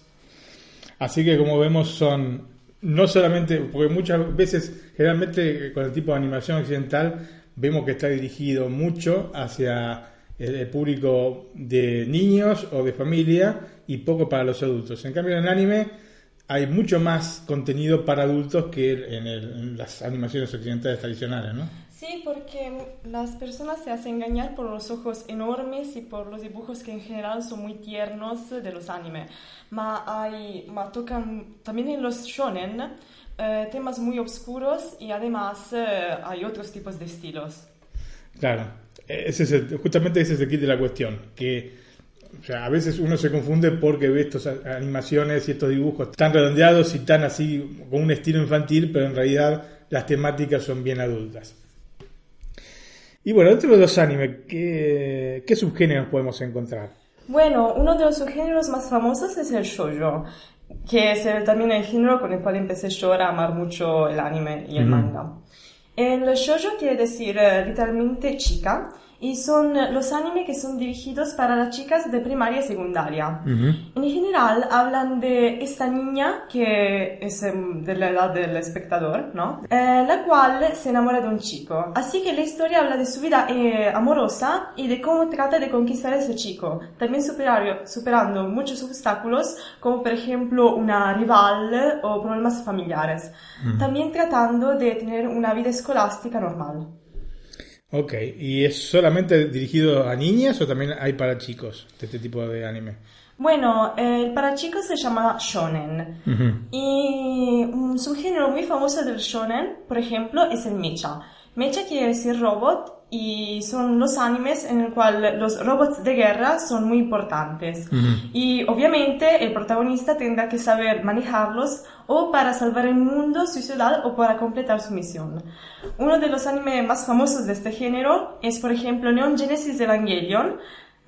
Así que como vemos son no solamente, porque muchas veces, generalmente con el tipo de animación occidental, vemos que está dirigido mucho hacia el, público de niños o de familia y poco para los adultos. En cambio, en el anime hay mucho más contenido para adultos que en, en las animaciones occidentales tradicionales, ¿no? Sí, porque las personas se hacen engañar por los ojos enormes y por los dibujos que en general son muy tiernos de los anime. Ma hay, ma tocan también en los shonen eh, temas muy oscuros y además eh, hay otros tipos de estilos. Claro, ese es justamente ese es el kit de la cuestión, que o sea, a veces uno se confunde porque ve estas animaciones y estos dibujos tan redondeados y tan así con un estilo infantil, pero en realidad las temáticas son bien adultas. Y bueno, dentro de los animes, ¿qué, ¿qué subgéneros podemos encontrar? Bueno, uno de los subgéneros más famosos es el shoujo. que es también el género con el cual empecé yo a amar mucho el anime y el manga. El shoujo quiere decir eh, literalmente chica y son los animes que son dirigidos para las chicas de primaria y secundaria. En general hablan de esta niña que es em, de la edad del espectador, ¿no? Eh, la cual se enamora de un chico. Así que la historia habla de su vida eh, amorosa y de cómo trata de conquistar a ese chico. También superar, superando muchos obstáculos como por ejemplo una rival o problemas familiares. También tratando de tener una vida escolástica normal. Ok, ¿y es solamente dirigido a niñas o también hay para chicos de este tipo de anime? Bueno, el para chicos se llama shonen. Y un subgénero muy famoso del shonen, por ejemplo, es el mecha. Mecha quiere decir robot y son los animes en el cual los robots de guerra son muy importantes. Y obviamente el protagonista tendrá que saber manejarlos o para salvar el mundo, su ciudad o para completar su misión. Uno de los animes más famosos de este género es, por ejemplo, Neon Genesis Evangelion,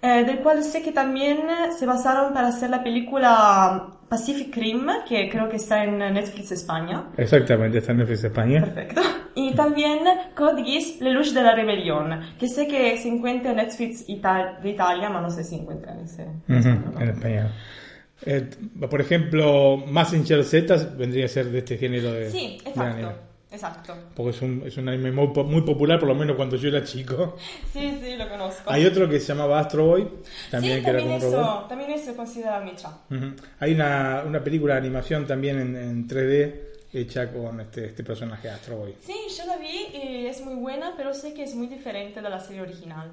eh, del cual sé que también se basaron para hacer la película Pacific Rim, que creo que está en Netflix España. Exactamente, está en Netflix España. Perfecto. Y también Code Geass, Le Luce de la Rebelión, que sé que se encuentra en Netflix de Italia, pero no sé si encuentra en ese. En español. Eh, por ejemplo, Massinger Z vendría a ser de este género de. Sí, exacto. Exacto. Porque es un, es un anime muy, muy, popular, por lo menos cuando yo era chico. Sí, sí, lo conozco. Hay otro que se llamaba Astro Boy, también que era como eso, robot. También eso considera Micha. Hay una, una película de animación también en, en 3D hecha con este, este personaje Astro Boy. Sí, yo la vi y es muy buena, pero sé que es muy diferente de la serie original.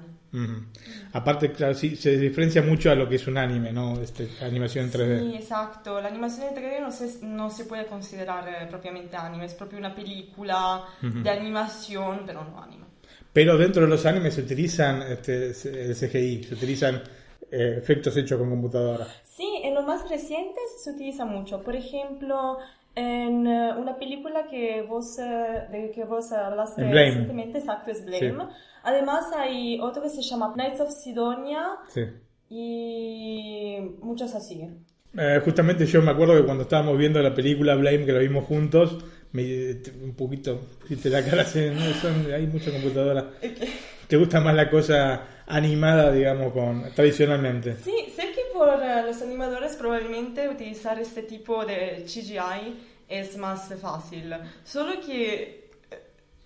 Aparte, claro, sí, se diferencia mucho a lo que es un anime, ¿no? Este, animación en 3D. Sí, exacto. La animación en 3D no se, no se puede considerar eh, propiamente anime, es propio una película de animación, pero no anime. Pero dentro de los animes se utilizan este, el CGI, se utilizan eh, efectos hechos con computadora. Sí, en los más recientes se utiliza mucho. Por ejemplo, en eh, una película que vos, eh, de que vos hablaste recientemente, exacto, es Blame. Además hay otro que se llama Knights of Sidonia sí. y muchos así. Eh, justamente yo me acuerdo que cuando estábamos viendo la película Blame, que la vimos juntos, me, un poquito, te la cara, hay mucha computadora. ¿Te gusta más la cosa animada, digamos, con tradicionalmente? Sí, sé por los animadores probablemente utilizar este tipo de CGI es más fácil. Solo que,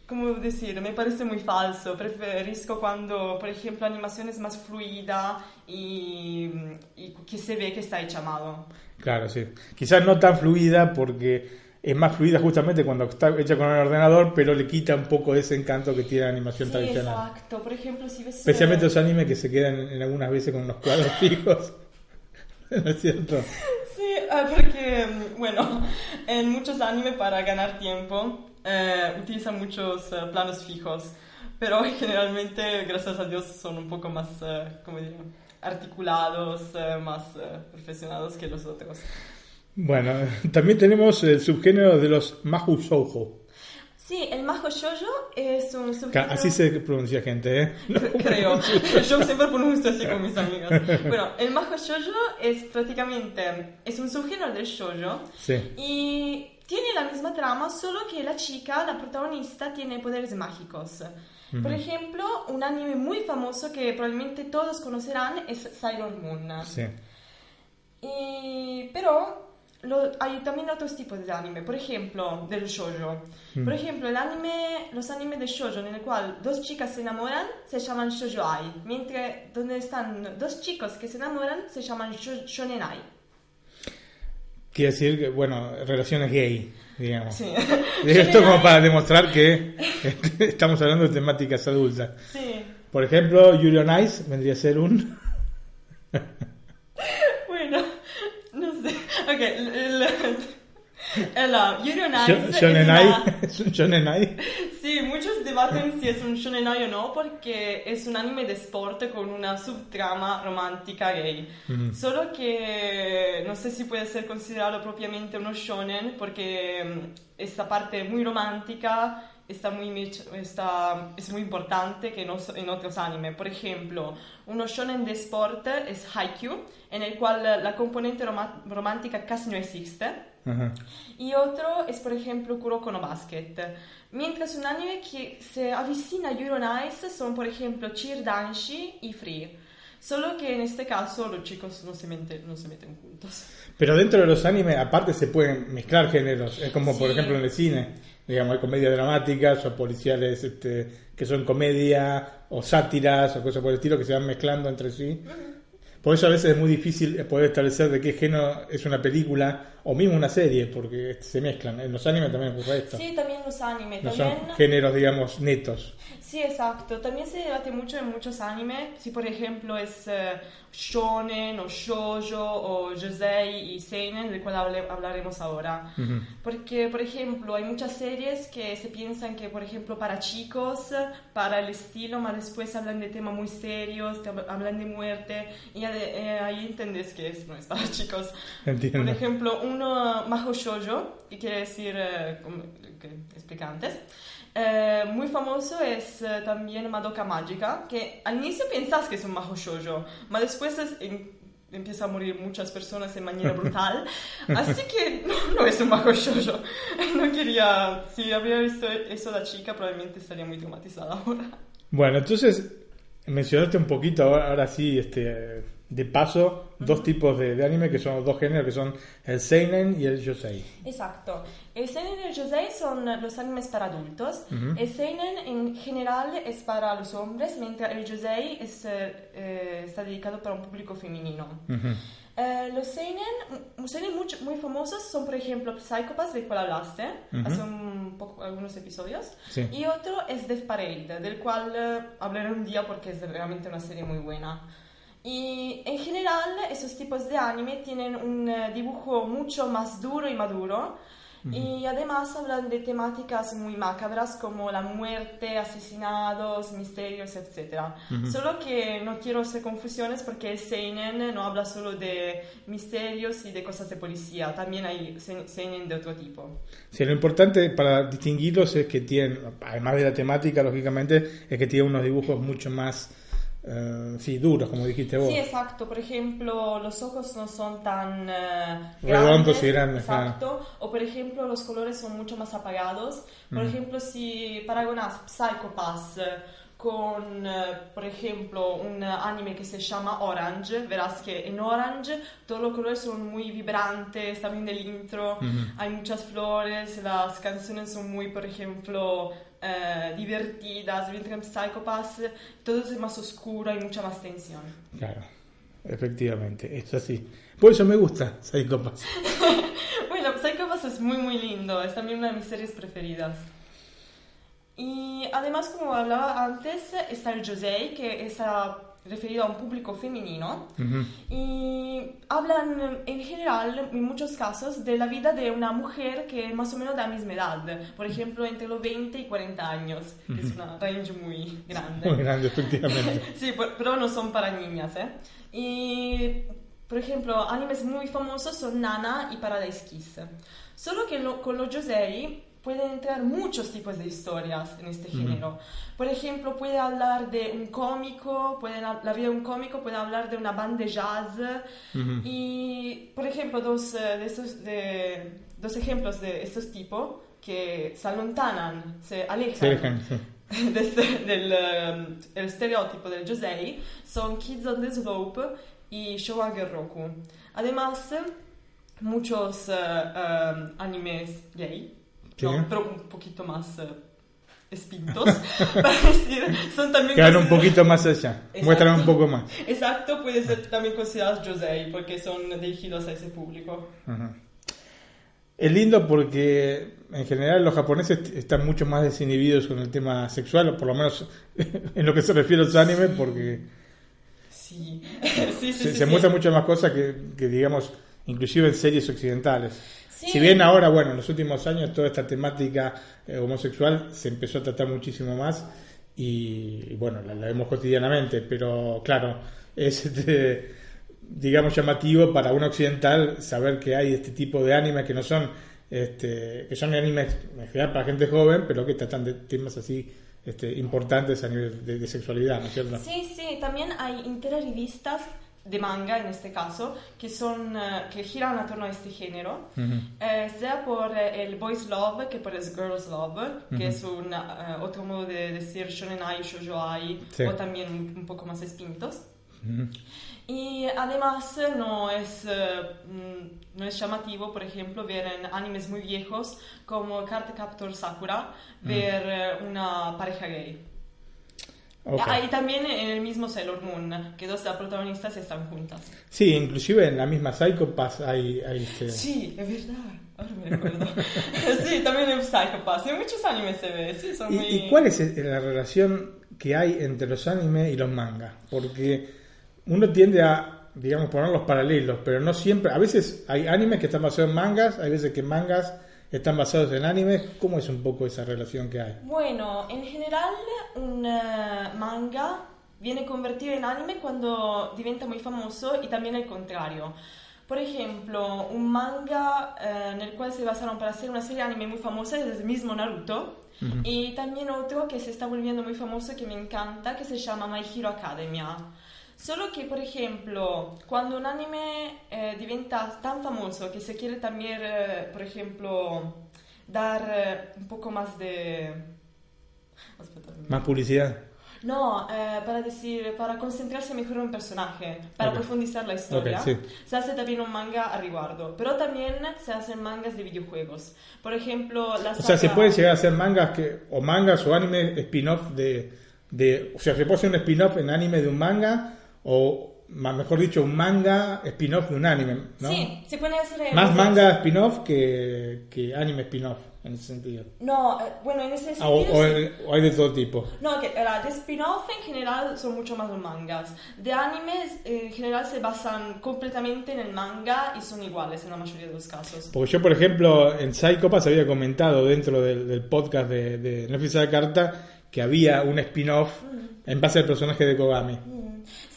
como decir, me parece muy falso. Preferisco cuando, por ejemplo, la animación es más fluida y, que se ve que está hecha a mano. Claro, sí. Quizás no tan fluida porque es más fluida justamente cuando está hecha con el ordenador, pero le quita un poco ese encanto que tiene la animación sí, tradicional. Exacto, por ejemplo, si ves... Especialmente los animes que se quedan en, algunas veces con los cuadros fijos. ¿No es cierto? Sí, ah, porque, bueno, en muchos animes para ganar tiempo eh, utilizan muchos eh, planos fijos, pero generalmente, gracias a Dios, son un poco más, eh, como diría, articulados, más profesionales que los otros. Bueno, también tenemos el subgénero de los Mahou Shoujo. Sí, el Majo Shoujo es un subgénero... Así se pronuncia gente, ¿eh? Creo. Yo siempre pronuncio así con mis amigas. Bueno, el Majo Shoujo es prácticamente... Es un subgénero del shoujo. Sí. Y tiene la misma trama, solo que la chica, la protagonista, tiene poderes mágicos. Por ejemplo, un anime muy famoso que probablemente todos conocerán es Sailor Moon. Sí. Y, pero hay también otros tipos de anime, por ejemplo, del shoujo. Por ejemplo, el anime, los animes de shoujo en el cual dos chicas se enamoran se llaman shoujo-ai, mientras donde están dos chicos que se enamoran se llaman shonen-ai. Quiere decir que, bueno, relaciones gay, digamos. Sí. Esto como para demostrar que estamos hablando de temáticas adultas. Sí. Por ejemplo, Yuri on Ice vendría a ser un... Ok, el, Yuri on ¿Es un shonenai? Sí, muchos debaten si es un shonenai o no porque es un anime de sport con una subtrama romántica gay. Solo que no sé si puede ser considerado propiamente uno shonen porque mm, esta parte muy romántica está muy, está, es muy importante que en otros animes. Por ejemplo, uno shonen de sport es Haikyuu, en el cual la componente romántica casi no existe. Y otro es, por ejemplo, Kuroko no Basket. Mientras un anime que se avicina a Euro Nice son, por ejemplo, Cheer Danshi y Free. Solo que en este caso los chicos no se, meten, no se meten juntos. Pero dentro de los animes, aparte, se pueden mezclar géneros. Es como, por ejemplo, en el cine. Digamos, hay comedias dramáticas o policiales este, que son comedia o sátiras o cosas por el estilo que se van mezclando entre sí. Por eso a veces es muy difícil poder establecer de qué género es una película o mismo una serie, porque se mezclan. En los animes también ocurre esto. Sí, también los animes. No son géneros, digamos, netos. Sí, exacto. También se debate mucho en muchos animes. Si, por ejemplo, es eh, shonen o shoujo o josei y seinen, del cual hablaremos ahora. Porque, por ejemplo, hay muchas series que se piensan que, por ejemplo, para chicos, para el estilo, más después hablan de temas muy serios, hablan de muerte, y eh, ahí entendés que es, no es para chicos. Entiendo. Por ejemplo, uno Maho Shoujo, que quiere decir, eh, que expliqué antes, eh, muy famoso es eh, también Madoka Mágica, que al inicio pensás que es un majo shoujo, pero después empieza a morir muchas personas de manera brutal, así que no, es un majo shoujo. No quería, si había visto eso de chica, probablemente estaría muy traumatizada ahora. Bueno, entonces mencionaste un poquito ahora sí este de paso dos tipos de, anime que son dos géneros que son el seinen y el yosei. Exacto. El seinen y el yosei son los animes para adultos. El seinen en general es para los hombres, mientras el yosei es, eh, está dedicado para un público femenino. Eh, los seinen, seinen muy, muy, famosos son, por ejemplo, Psychopass, del cual hablaste hace un poco, algunos episodios, y otro es Death Parade, del cual eh, hablaré un día porque es realmente una serie muy buena. Y en general esos tipos de anime tienen un eh, dibujo mucho más duro y maduro. Y además hablan de temáticas muy macabras como la muerte, asesinados, misterios, etc. Solo que no quiero hacer confusiones porque Seinen no habla solo de misterios y de cosas de policía, también hay Seinen de otro tipo. Sí, lo importante para distinguirlos es que tienen, además de la temática, lógicamente, es que tienen unos dibujos mucho más Uh, sí, duros, como dijiste vos. Sí, exacto. Por ejemplo, los ojos no son tan uh, redondos y grandes. Exacto. O por ejemplo, los colores son mucho más apagados. Por ejemplo, si paragonas Psychopass con, por ejemplo, un anime que se llama Orange, verás que en Orange todos los colores son muy vibrantes, también del intro, hay muchas flores, las canciones son muy, por ejemplo, eh, divertidas, mientras en Psychopass todo es más oscuro, hay mucha más tensión. Claro, efectivamente, es así. Por eso me gusta Psychopass. bueno, Psychopass es muy muy lindo, es también una de mis series preferidas. Y además, como hablaba antes, está el Josei, que es referido a un público femenino y hablan en general, en muchos casos, de la vida de una mujer que es más o menos de la misma edad, por ejemplo, entre los 20 y 40 años, es una range muy grande. Muy grande, efectivamente. sí, pero no son para niñas, ¿eh? Y, por ejemplo, animes muy famosos son Nana y Paradise Kiss. Solo que con los Josei pueden entrar muchos tipos de historias en este género. Por ejemplo, puede hablar de un cómico, puede, la vida de un cómico puede hablar de una banda de jazz. Y, por ejemplo, dos, eh, de estos, de, dos ejemplos de estos tipos que se alontanan, se alejan. Este, del um, el estereotipo del Josei son Kids on the Slope y Showa Roku. Además, muchos uh, animes gay no, pero un poquito más uh, espintos, para decir, son también... Quedan un poquito más allá, muestran un poco más. Exacto, puede ser también considerados Josei, porque son dirigidos a ese público. Es lindo porque en general los japoneses están mucho más desinhibidos con el tema sexual, o por lo menos en lo que se refiere a los animes, porque sí. sí, sí, se, se muestran muchas más cosas que, que, digamos, inclusive en series occidentales. Si bien ahora, bueno, en los últimos años toda esta temática eh, homosexual se empezó a tratar muchísimo más y, bueno, la, vemos cotidianamente, pero claro, es digamos llamativo para un occidental saber que hay este tipo de animes que no son este, que son animes en general para gente joven, pero que tratan de temas así este, importantes a nivel de, de sexualidad, ¿no es cierto? Sí, sí, también hay enteras revistas de manga en este caso que son eh, que giran a torno a este género. Eh, sea por eh, el boys love que por el girls love que es un eh, otro modo de decir shonen ai shoujo ai Sí. o también un poco más espintos y además no es, mm, no es llamativo, por ejemplo, ver en animes muy viejos como Card Captor Sakura, ver una pareja gay. Ok. Hay también en el mismo Sailor Moon, que dos protagonistas están juntas. Sí, inclusive en la misma Psycho Pass hay, hay este, Sí, es verdad. Ahora me recuerdo. sí, también en Psycho Pass. En muchos animes se ve, sí, son ¿Y, muy... y cuál es el- la relación que hay entre los animes y los mangas? Porque uno tiende a, digamos, poner los paralelos, pero no siempre. A veces hay animes que están basados en mangas, hay veces que mangas están basados en animes. ¿Cómo es un poco esa relación que hay? Bueno, en general un manga viene convertido en anime cuando diventa muy famoso y también el contrario. Por ejemplo, un manga eh, en el cual se basaron para hacer una serie de anime muy famosa es el mismo Naruto. Y también otro que se está volviendo muy famoso que me encanta, que se llama My Hero Academia. Solo que, por ejemplo, cuando un anime eh, diventa tan famoso que se quiere también, eh, por ejemplo, dar eh, un poco más de... Más publicidad. No, eh, para decir, para concentrarse mejor en un personaje, para Ok. profundizar la historia. Ok, sí. Se hace también un manga a riguardo, pero también se hacen mangas de videojuegos. Por ejemplo, la O sea, se saga- puede llegar a hacer mangas que, o mangas o anime spin-off de, de. O sea, se puede hacer un spin-off en anime de un manga, o mejor dicho, un manga spin-off de un anime, ¿no? Sí, se puede hacer... Más manga spin-off que, que anime spin-off, en ese sentido. No, eh, bueno, en ese Ah, o, sentido... o sí. hay- o hay de todo tipo. No, que era, de spin-off en general son mucho más los mangas. De animes en general se basan completamente en el manga y son iguales en la mayoría de los casos. Porque yo, por ejemplo, en Psycho Pass había comentado dentro del, del podcast de, de Netflix a la carta que había un spin-off en base al personaje de Kogami. Mm,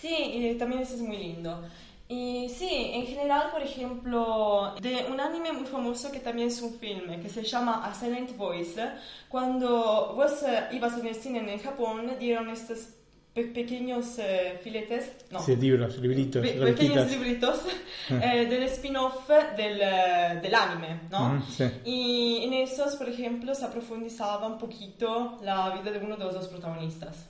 Sí, y también eso es muy lindo. Y sí, en general, por ejemplo, de un anime muy famoso que también es un filme, que se llama A Silent Voice, cuando vos eh, ibas en el cine en Japón, dieron estos pe- pequeños eh, filetes, no, Sí, libros, libritos, pe- pequeños libritos eh, del spin-off del, eh, del anime, ¿no? Ujú, sí. Y en esos, por ejemplo, se profundizaba un poquito la vida de uno de los dos protagonistas.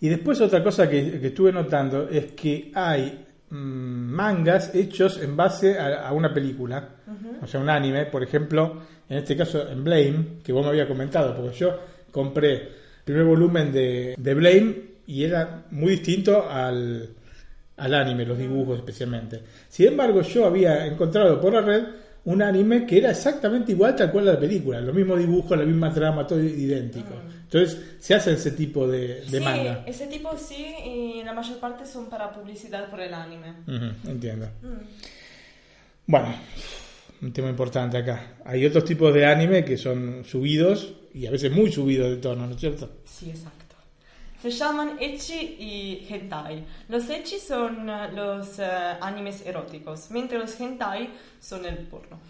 Y después otra cosa que, que estuve notando es que hay mm, mangas hechos en base a, a una película, o sea, un anime, por ejemplo, en este caso en Blame, que vos me había comentado, porque yo compré el primer volumen de, de Blame y era muy distinto al, al anime, los dibujos especialmente. Sin embargo, yo había encontrado por la red un anime que era exactamente igual tal cual a la película, los mismos dibujos, la misma trama, todo idéntico. Entonces se hace ese tipo de, de sí, manga. ese tipo sí, y la mayor parte son para publicidad por el anime. Entiendo. Mm. Bueno, un tema importante acá. Hay otros tipos de anime que son subidos y a veces muy subidos de tono, ¿no es cierto? Sí, exacto. Se llaman ecchi y hentai. Los ecchi son eh, los eh, animes eróticos, mientras los hentai son el porno.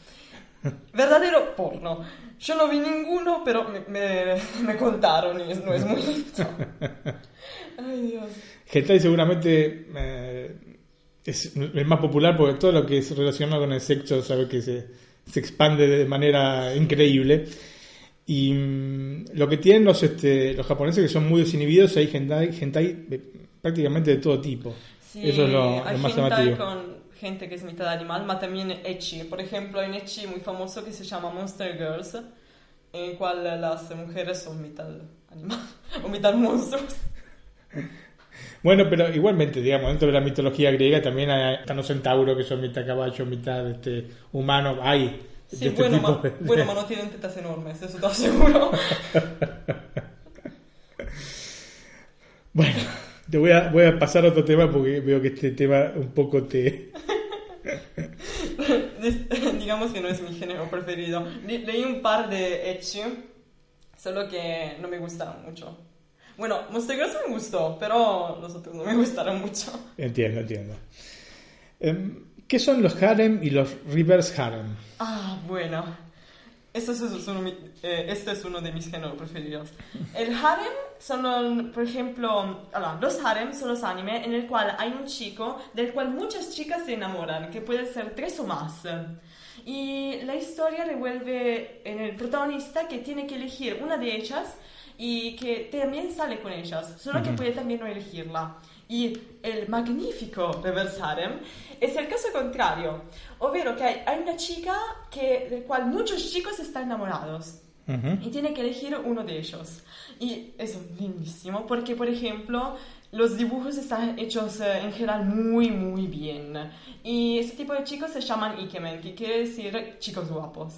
Verdadero porno. Yo no vi ninguno, pero me, me, me contaron y no es muy lindo. Ay, Dios. Hentai seguramente eh, es el más popular porque todo lo que es relacionado con el sexo sabe que se, se expande de manera increíble. Y mm, lo que tienen los, este, los japoneses que son muy desinhibidos, hay hentai, hentai de- prácticamente de todo tipo. Sí, Eso es lo, hay lo más llamativo. con gente que es mitad animal, pero también ecchi. Por ejemplo, hay un ecchi muy famoso que se llama Monster Girls, en el cual las mujeres son mitad animal o mitad monstruos. Bueno, pero igualmente, digamos, dentro de la mitología griega también hay, están los centauros que son mitad caballo, mitad este, humano. Hay de Sí, este bueno, tipo de- bueno, tienen tetas enormes, eso te aseguro. Bueno, te voy a, voy a pasar a otro tema porque veo que este tema un poco te... Digamos que no es mi género preferido. Le- leí un par de ecchi, solo que no me gustaron mucho. Bueno, Monster Girls me gustó, pero los otros no me gustaron mucho. Entiendo, entiendo. Em, ¿Qué son los harem y los reverse harem? Ah, bueno. Este es, uno, eh, este es uno de mis géneros preferidos. El harem son, por ejemplo, los harem son los animes en el cual hay un chico del cual muchas chicas se enamoran, que pueden ser tres o más. Y la historia revuelve en el protagonista que tiene que elegir una de ellas y que también sale con ellas, solo que puede también no elegirla. Y el magnífico reverse harem es el caso contrario, ovvero que hay, una chica que, del cual muchos chicos están enamorados. Y tiene que elegir uno de ellos. Y es lindísimo porque, por ejemplo, los dibujos están hechos eh, en general muy, muy bien. Y ese tipo de chicos se llaman ikemen, que quiere decir chicos guapos.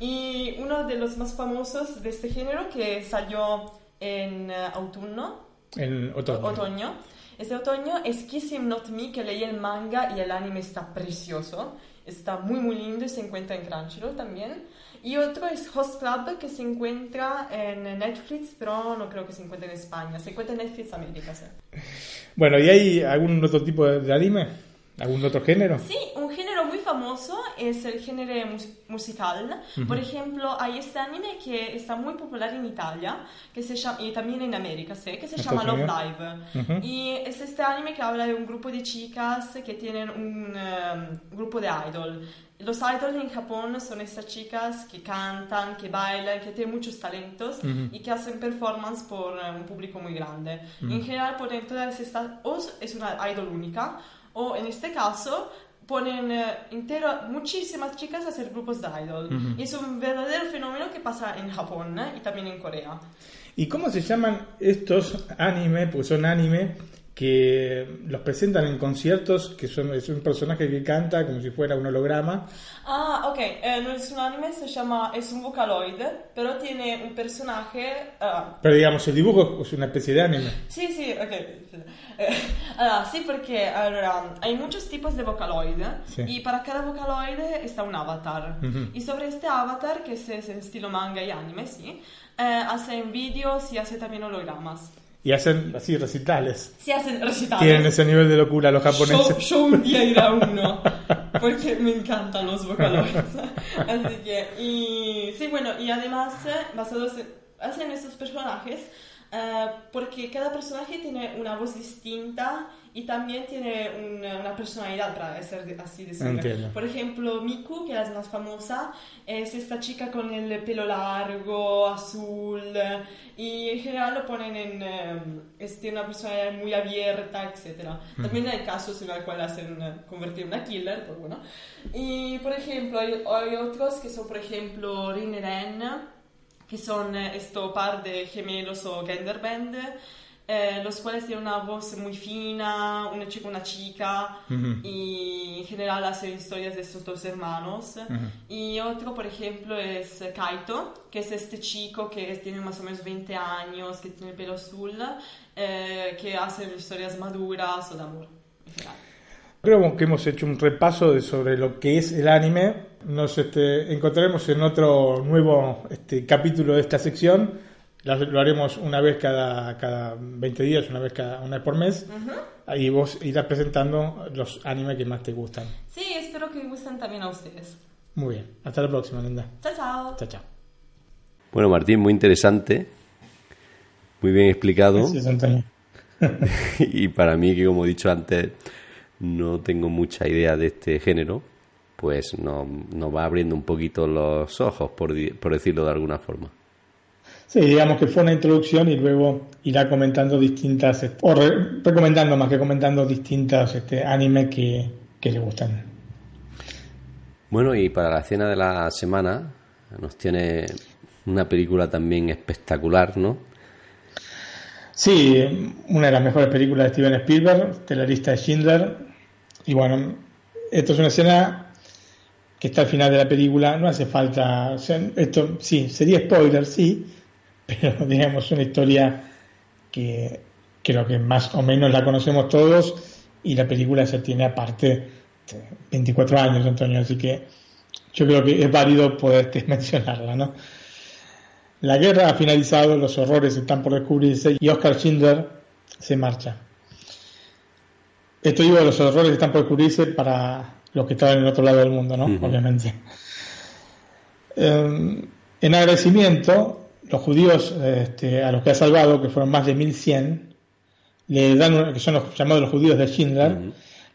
Y uno de los más famosos de este género que salió en uh. En otoño. otoño. Este otoño es Kiss Him Not Me, que leí el manga y el anime está precioso. Está muy, muy lindo y se encuentra en Crunchyroll también. Y otro es Host Club, que se encuentra en Netflix, pero no creo que se encuentre en España. Se encuentra en Netflix América. Bueno, ¿y hay algún otro tipo de anime? ¿Algún otro género? Sí, un género muy famoso es el género musical. Por ejemplo, hay este anime que está muy popular en Italia que se llama, y también en América, ¿sí? que se llama Love Live. Y es este anime que habla de un grupo de chicas que tienen un um, grupo de idol. Los idols en Japón son estas chicas que cantan, que bailan, que tienen muchos talentos y que hacen performance por uh, un público muy grande. En general, por todas estas, o es una idol única o en este caso ponen eh, entero, muchísimas chicas a hacer grupos de idol. Y es un verdadero fenómeno que pasa en Japón ¿eh? y también en Corea. ¿Y cómo se llaman estos anime? Pues son anime que los presentan en conciertos, que son, es un personaje que canta como si fuera un holograma. Ah, ok, eh, no es un anime, se llama, es un vocaloid, pero tiene un personaje... Uh, pero digamos, el dibujo es una especie de anime. Sí, sí, ok. Eh, sí, porque allora, hay muchos tipos de vocaloid y para cada vocaloid está un avatar. Y sobre este avatar, que es, en estilo manga y anime, sí, eh, hacen vídeos y hace también hologramas. Y hacen así recitales. Sí, hacen recitales. Tienen ese nivel de locura los japoneses. Yo, un día iré a uno, porque me encantan los vocaloids. Así que, y sí, bueno, y además, eh, basados en, hacen esos personajes, eh, porque cada personaje tiene una voz distinta y también tiene una, personalidad, para ser así decirlo. Por ejemplo, Miku, que es más famosa, es esta chica con el pelo largo, azul, y en general lo ponen en este, una personalidad muy abierta, etc. También hay casos en los cuales hacen eh, convertir en una killer, pero bueno. Y por ejemplo, hay, hay otros que son, por ejemplo, Rin Ren que son eh, estos par de gemelos o genderbend, eh, los cuales tienen una voz muy fina, una chica, una chica, y en general hacen historias de estos dos hermanos. Y otro, por ejemplo, es Kaito, que es este chico que tiene más o menos 20 años, que tiene pelo azul, eh, que hace historias maduras o de amor. Creo que hemos hecho un repaso de sobre lo que es el anime nos este, encontraremos en otro nuevo este, capítulo de esta sección. Lo haremos una vez cada, cada 20 días, una vez, cada, una vez por mes. Ahí vos irás presentando los animes que más te gustan. Sí, espero que gusten también a ustedes. Muy bien. Hasta la próxima, Linda. Chao, chao. Chao, chao. Bueno, Martín, muy interesante. Muy bien explicado. Gracias, Antonio. y para mí, que como he dicho antes, no tengo mucha idea de este género pues nos, va abriendo un poquito los ojos, por, por decirlo de alguna forma. Sí, digamos que fue una introducción y luego irá comentando distintas, o recomendando más que comentando distintas este, animes que, que le gustan. Bueno, y para la cena de la semana nos tiene una película también espectacular, ¿no? Sí, una de las mejores películas de Steven Spielberg, de la lista de Schindler. Y bueno, esto es una escena que está al final de la película, no hace falta, esto sí, sería spoiler, sí, pero digamos una historia que creo que más o menos la conocemos todos y la película se tiene aparte 24 años, Antonio, así que yo creo que es válido poder mencionarla, ¿no? La guerra ha finalizado, los horrores están por descubrirse y Oscar Schindler se marcha. Esto digo, los horrores están por descubrirse para los que estaban en el otro lado del mundo, ¿no? Obviamente. Em, En agradecimiento, los judíos este, a los que ha salvado, que fueron más de 1100, le dan, que son los llamados los judíos de Schindler,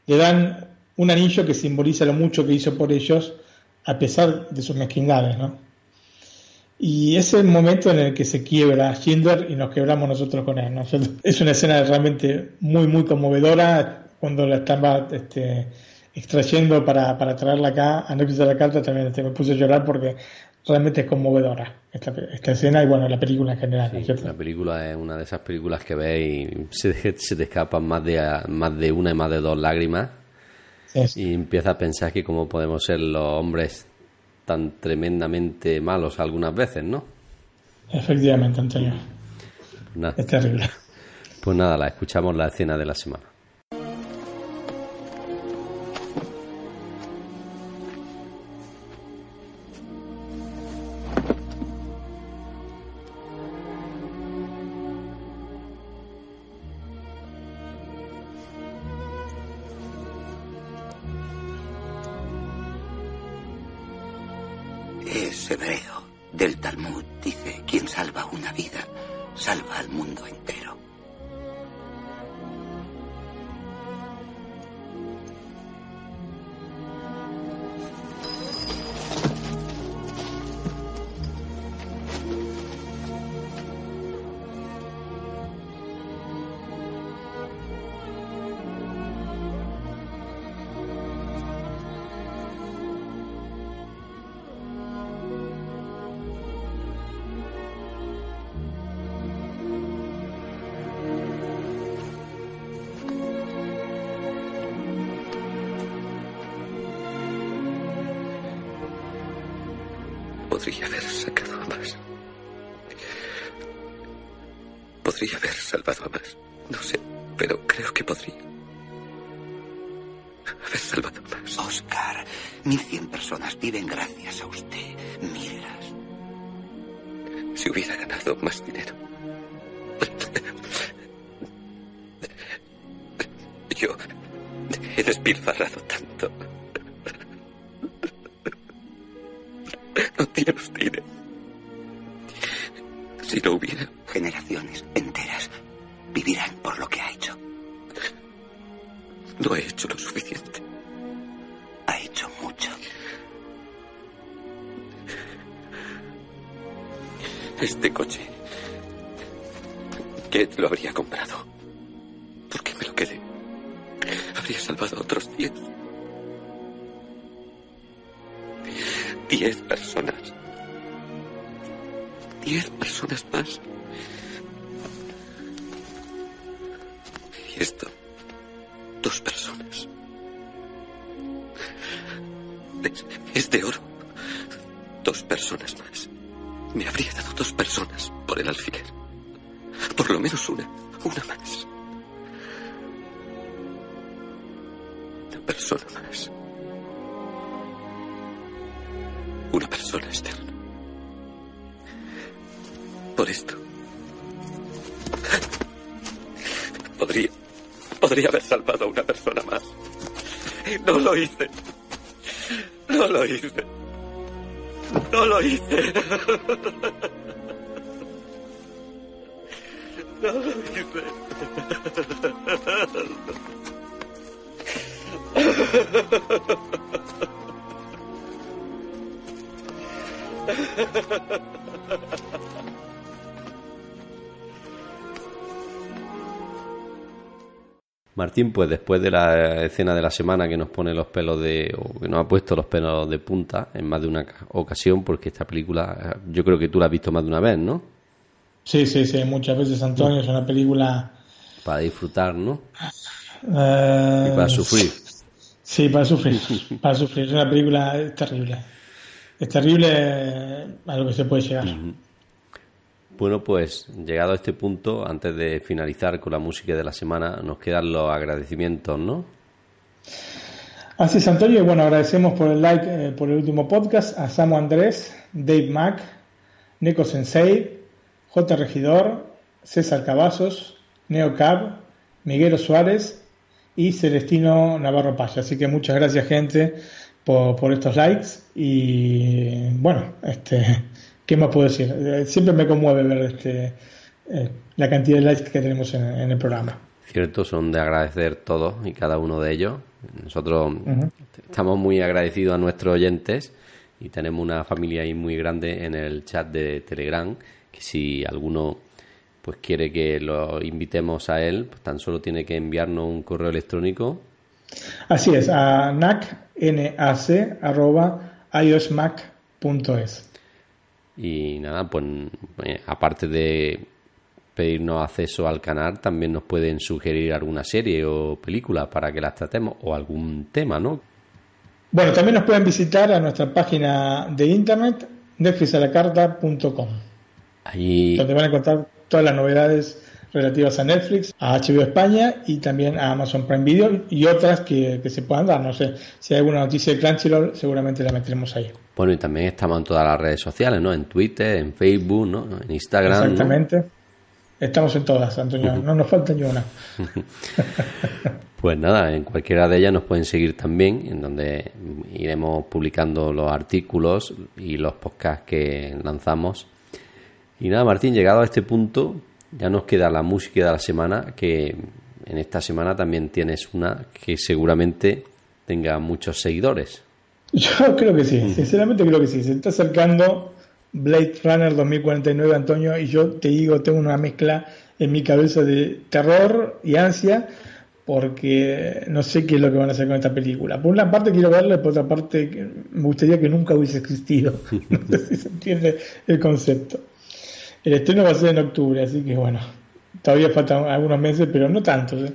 le dan un anillo que simboliza lo mucho que hizo por ellos, a pesar de sus mezquindades, ¿no? Y ese es el momento en el que se quiebra Schindler y nos quebramos nosotros con él. ¿no? Es una escena realmente muy, muy conmovedora. Cuando la estaba este, extrayendo para, para traerla acá, a de la carta, también este, me puse a llorar porque realmente es conmovedora esta, esta escena y bueno, la película en general. la película es una de esas películas que ves y se, se te escapan más de, más de una y más de dos lágrimas. Y empieza a pensar que cómo podemos ser los hombres tan tremendamente malos algunas veces, ¿no? Efectivamente, Antonio. Es terrible. Pues nada, la escuchamos la escena de la semana. Podría haber salvado a más. No sé, pero creo que podría. Haber salvado a más. Oscar, 1100 personas viven gracias a usted. Mírelas. Si hubiera ganado más dinero. Yo he despilfarrado tanto. No tiene usted. Si no hubiera. Generaciones No he hecho lo suficiente. Ha hecho mucho. Este coche. ¿Quién lo habría comprado? Martín, pues después de la escena de la semana que nos pone los pelos de, o que nos ha puesto los pelos de punta en más de una ocasión, porque esta película yo creo que tú la has visto más de una vez, ¿no? Sí, sí, sí, muchas veces Antonio, es una película... Para disfrutar, ¿no? Eh, y para sufrir. Sí, para sufrir, para sufrir, es una película terrible es terrible a lo que se puede llegar. Bueno, pues llegado a este punto, antes de finalizar con la música de la semana, nos quedan los agradecimientos, ¿no? Así es, Antonio. Bueno, agradecemos por el like eh, por el último podcast a Samu Andrés, Dave Mack, Neko Sensei, J. Regidor, César Cavazos, Neo Cab, Miguel Suárez y Celestino Navarro Paya. Así que muchas gracias, gente por, estos likes y bueno, este, ¿Qué más puedo decir? Eh, siempre me conmueve ver este, eh, la cantidad de likes que tenemos en, el programa. Cierto, son de agradecer todos y cada uno de ellos. Nosotros estamos muy agradecidos a nuestros oyentes y tenemos una familia ahí muy grande en el chat de Telegram, que si alguno pues quiere que lo invitemos a él, pues tan solo tiene que enviarnos un correo electrónico. Así es, a nac, iosmac.es. Y nada, pues eh, aparte de pedirnos acceso al canal, también nos pueden sugerir alguna serie o película para que las tratemos o algún tema, ¿no? Bueno, también nos pueden visitar a nuestra página de internet netflixalacarta.com. Ahí... Donde van a encontrar todas las novedades relativas a Netflix, a HBO España y también a Amazon Prime Video y otras que, se puedan dar. No sé, si hay alguna noticia de Crunchyroll, seguramente la meteremos ahí. Bueno, y también estamos en todas las redes sociales, ¿no? En Twitter, en Facebook, ¿no? En Instagram. Exactamente. Estamos en todas, Antonio. No nos falta ni una. pues nada, en cualquiera de ellas nos pueden seguir también, en donde iremos publicando los artículos y los podcasts que lanzamos y nada, Martín, llegado a este punto, ya nos queda la música de la semana, que en esta semana también tienes una que seguramente tenga muchos seguidores. Yo creo que sí, sinceramente creo que sí. Se está acercando Blade Runner 2049, Antonio, y yo te digo, tengo una mezcla en mi cabeza de terror y ansia, porque no sé qué es lo que van a hacer con esta película. Por una parte quiero verla, por otra parte me gustaría que nunca hubiese existido. No sé si se entiende el concepto. El estreno va a ser en octubre, así que bueno, todavía faltan algunos meses, pero no tantos. ¿eh?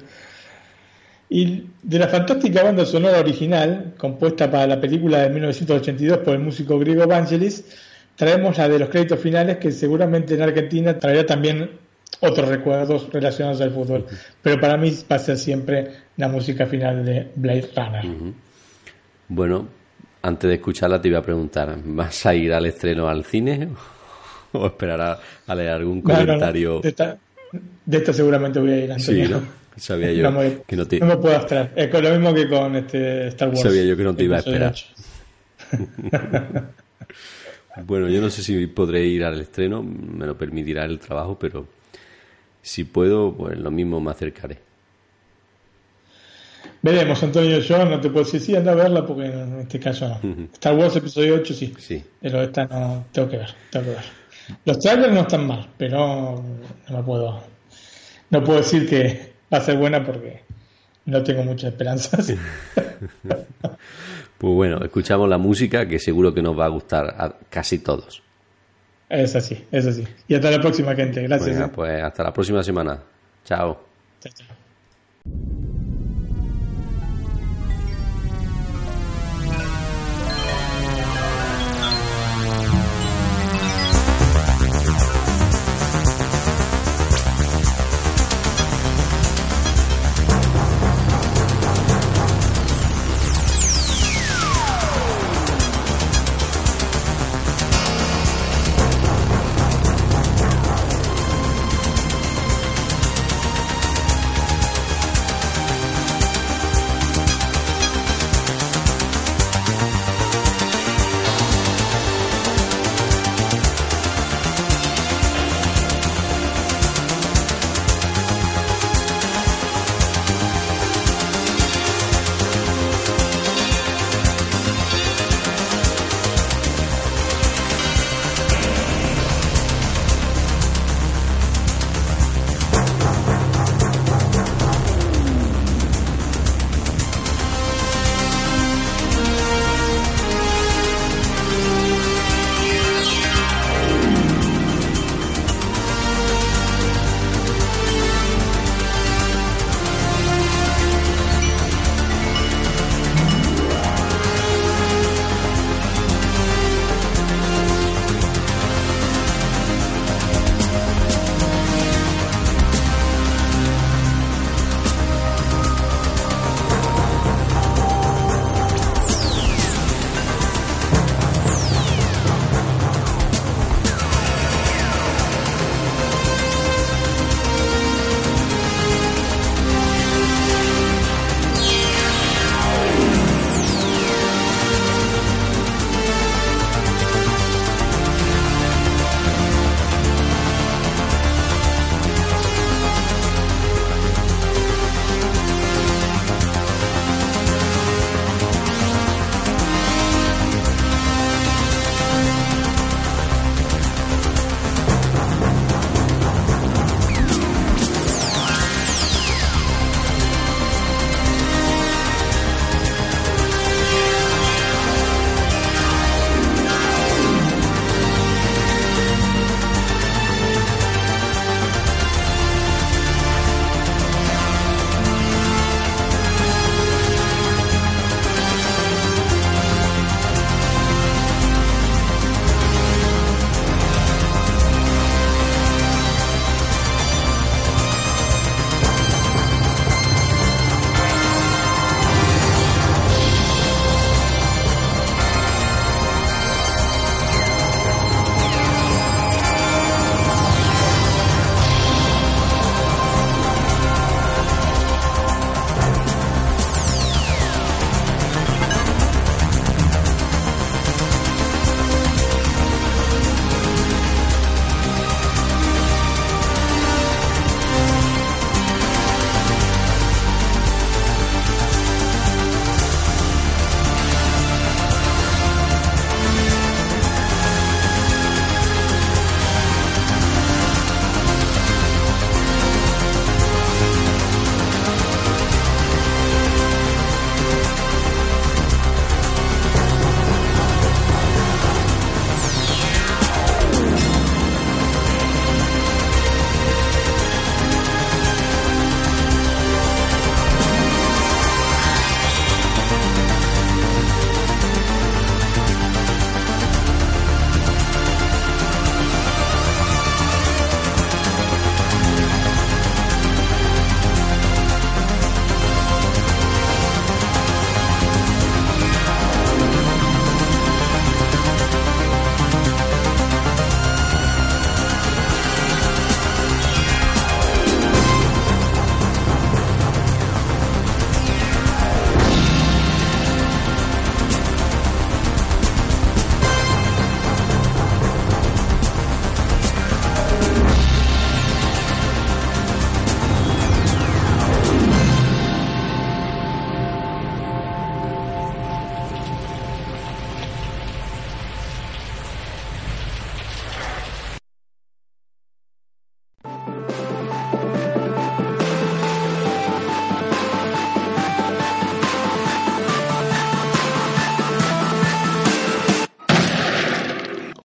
Y de la fantástica banda sonora original, compuesta para la película de 1982 por el músico griego Vangelis, traemos la de los créditos finales, que seguramente en Argentina traerá también otros recuerdos relacionados al fútbol. Pero para mí va a ser siempre la música final de Blade Runner. Bueno, antes de escucharla te iba a preguntar, ¿vas a ir al estreno al cine o esperará a leer algún comentario. De, esta, seguramente voy a ir, Antonio. Sí. Sabía yo que no te... No me puedo abstraer. Es lo mismo que con este Star Wars. Sabía yo que no te iba a esperar. bueno, yo no sé si podré ir al estreno, me lo permitirá el trabajo, pero si puedo, pues lo mismo me acercaré. Veremos, Antonio, yo no te puedo decir sí, anda a verla porque en este caso no. Star Wars episodio 8 sí, sí. pero esta no tengo que ver, tengo que ver. Los trailers no están mal, pero no puedo, no puedo decir que va a ser buena porque no tengo muchas esperanzas. pues bueno, escuchamos la música que seguro que nos va a gustar a casi todos. Es así, es así. Y hasta la próxima, gente. Gracias. pues hasta la próxima semana. Chao. Chao, chao.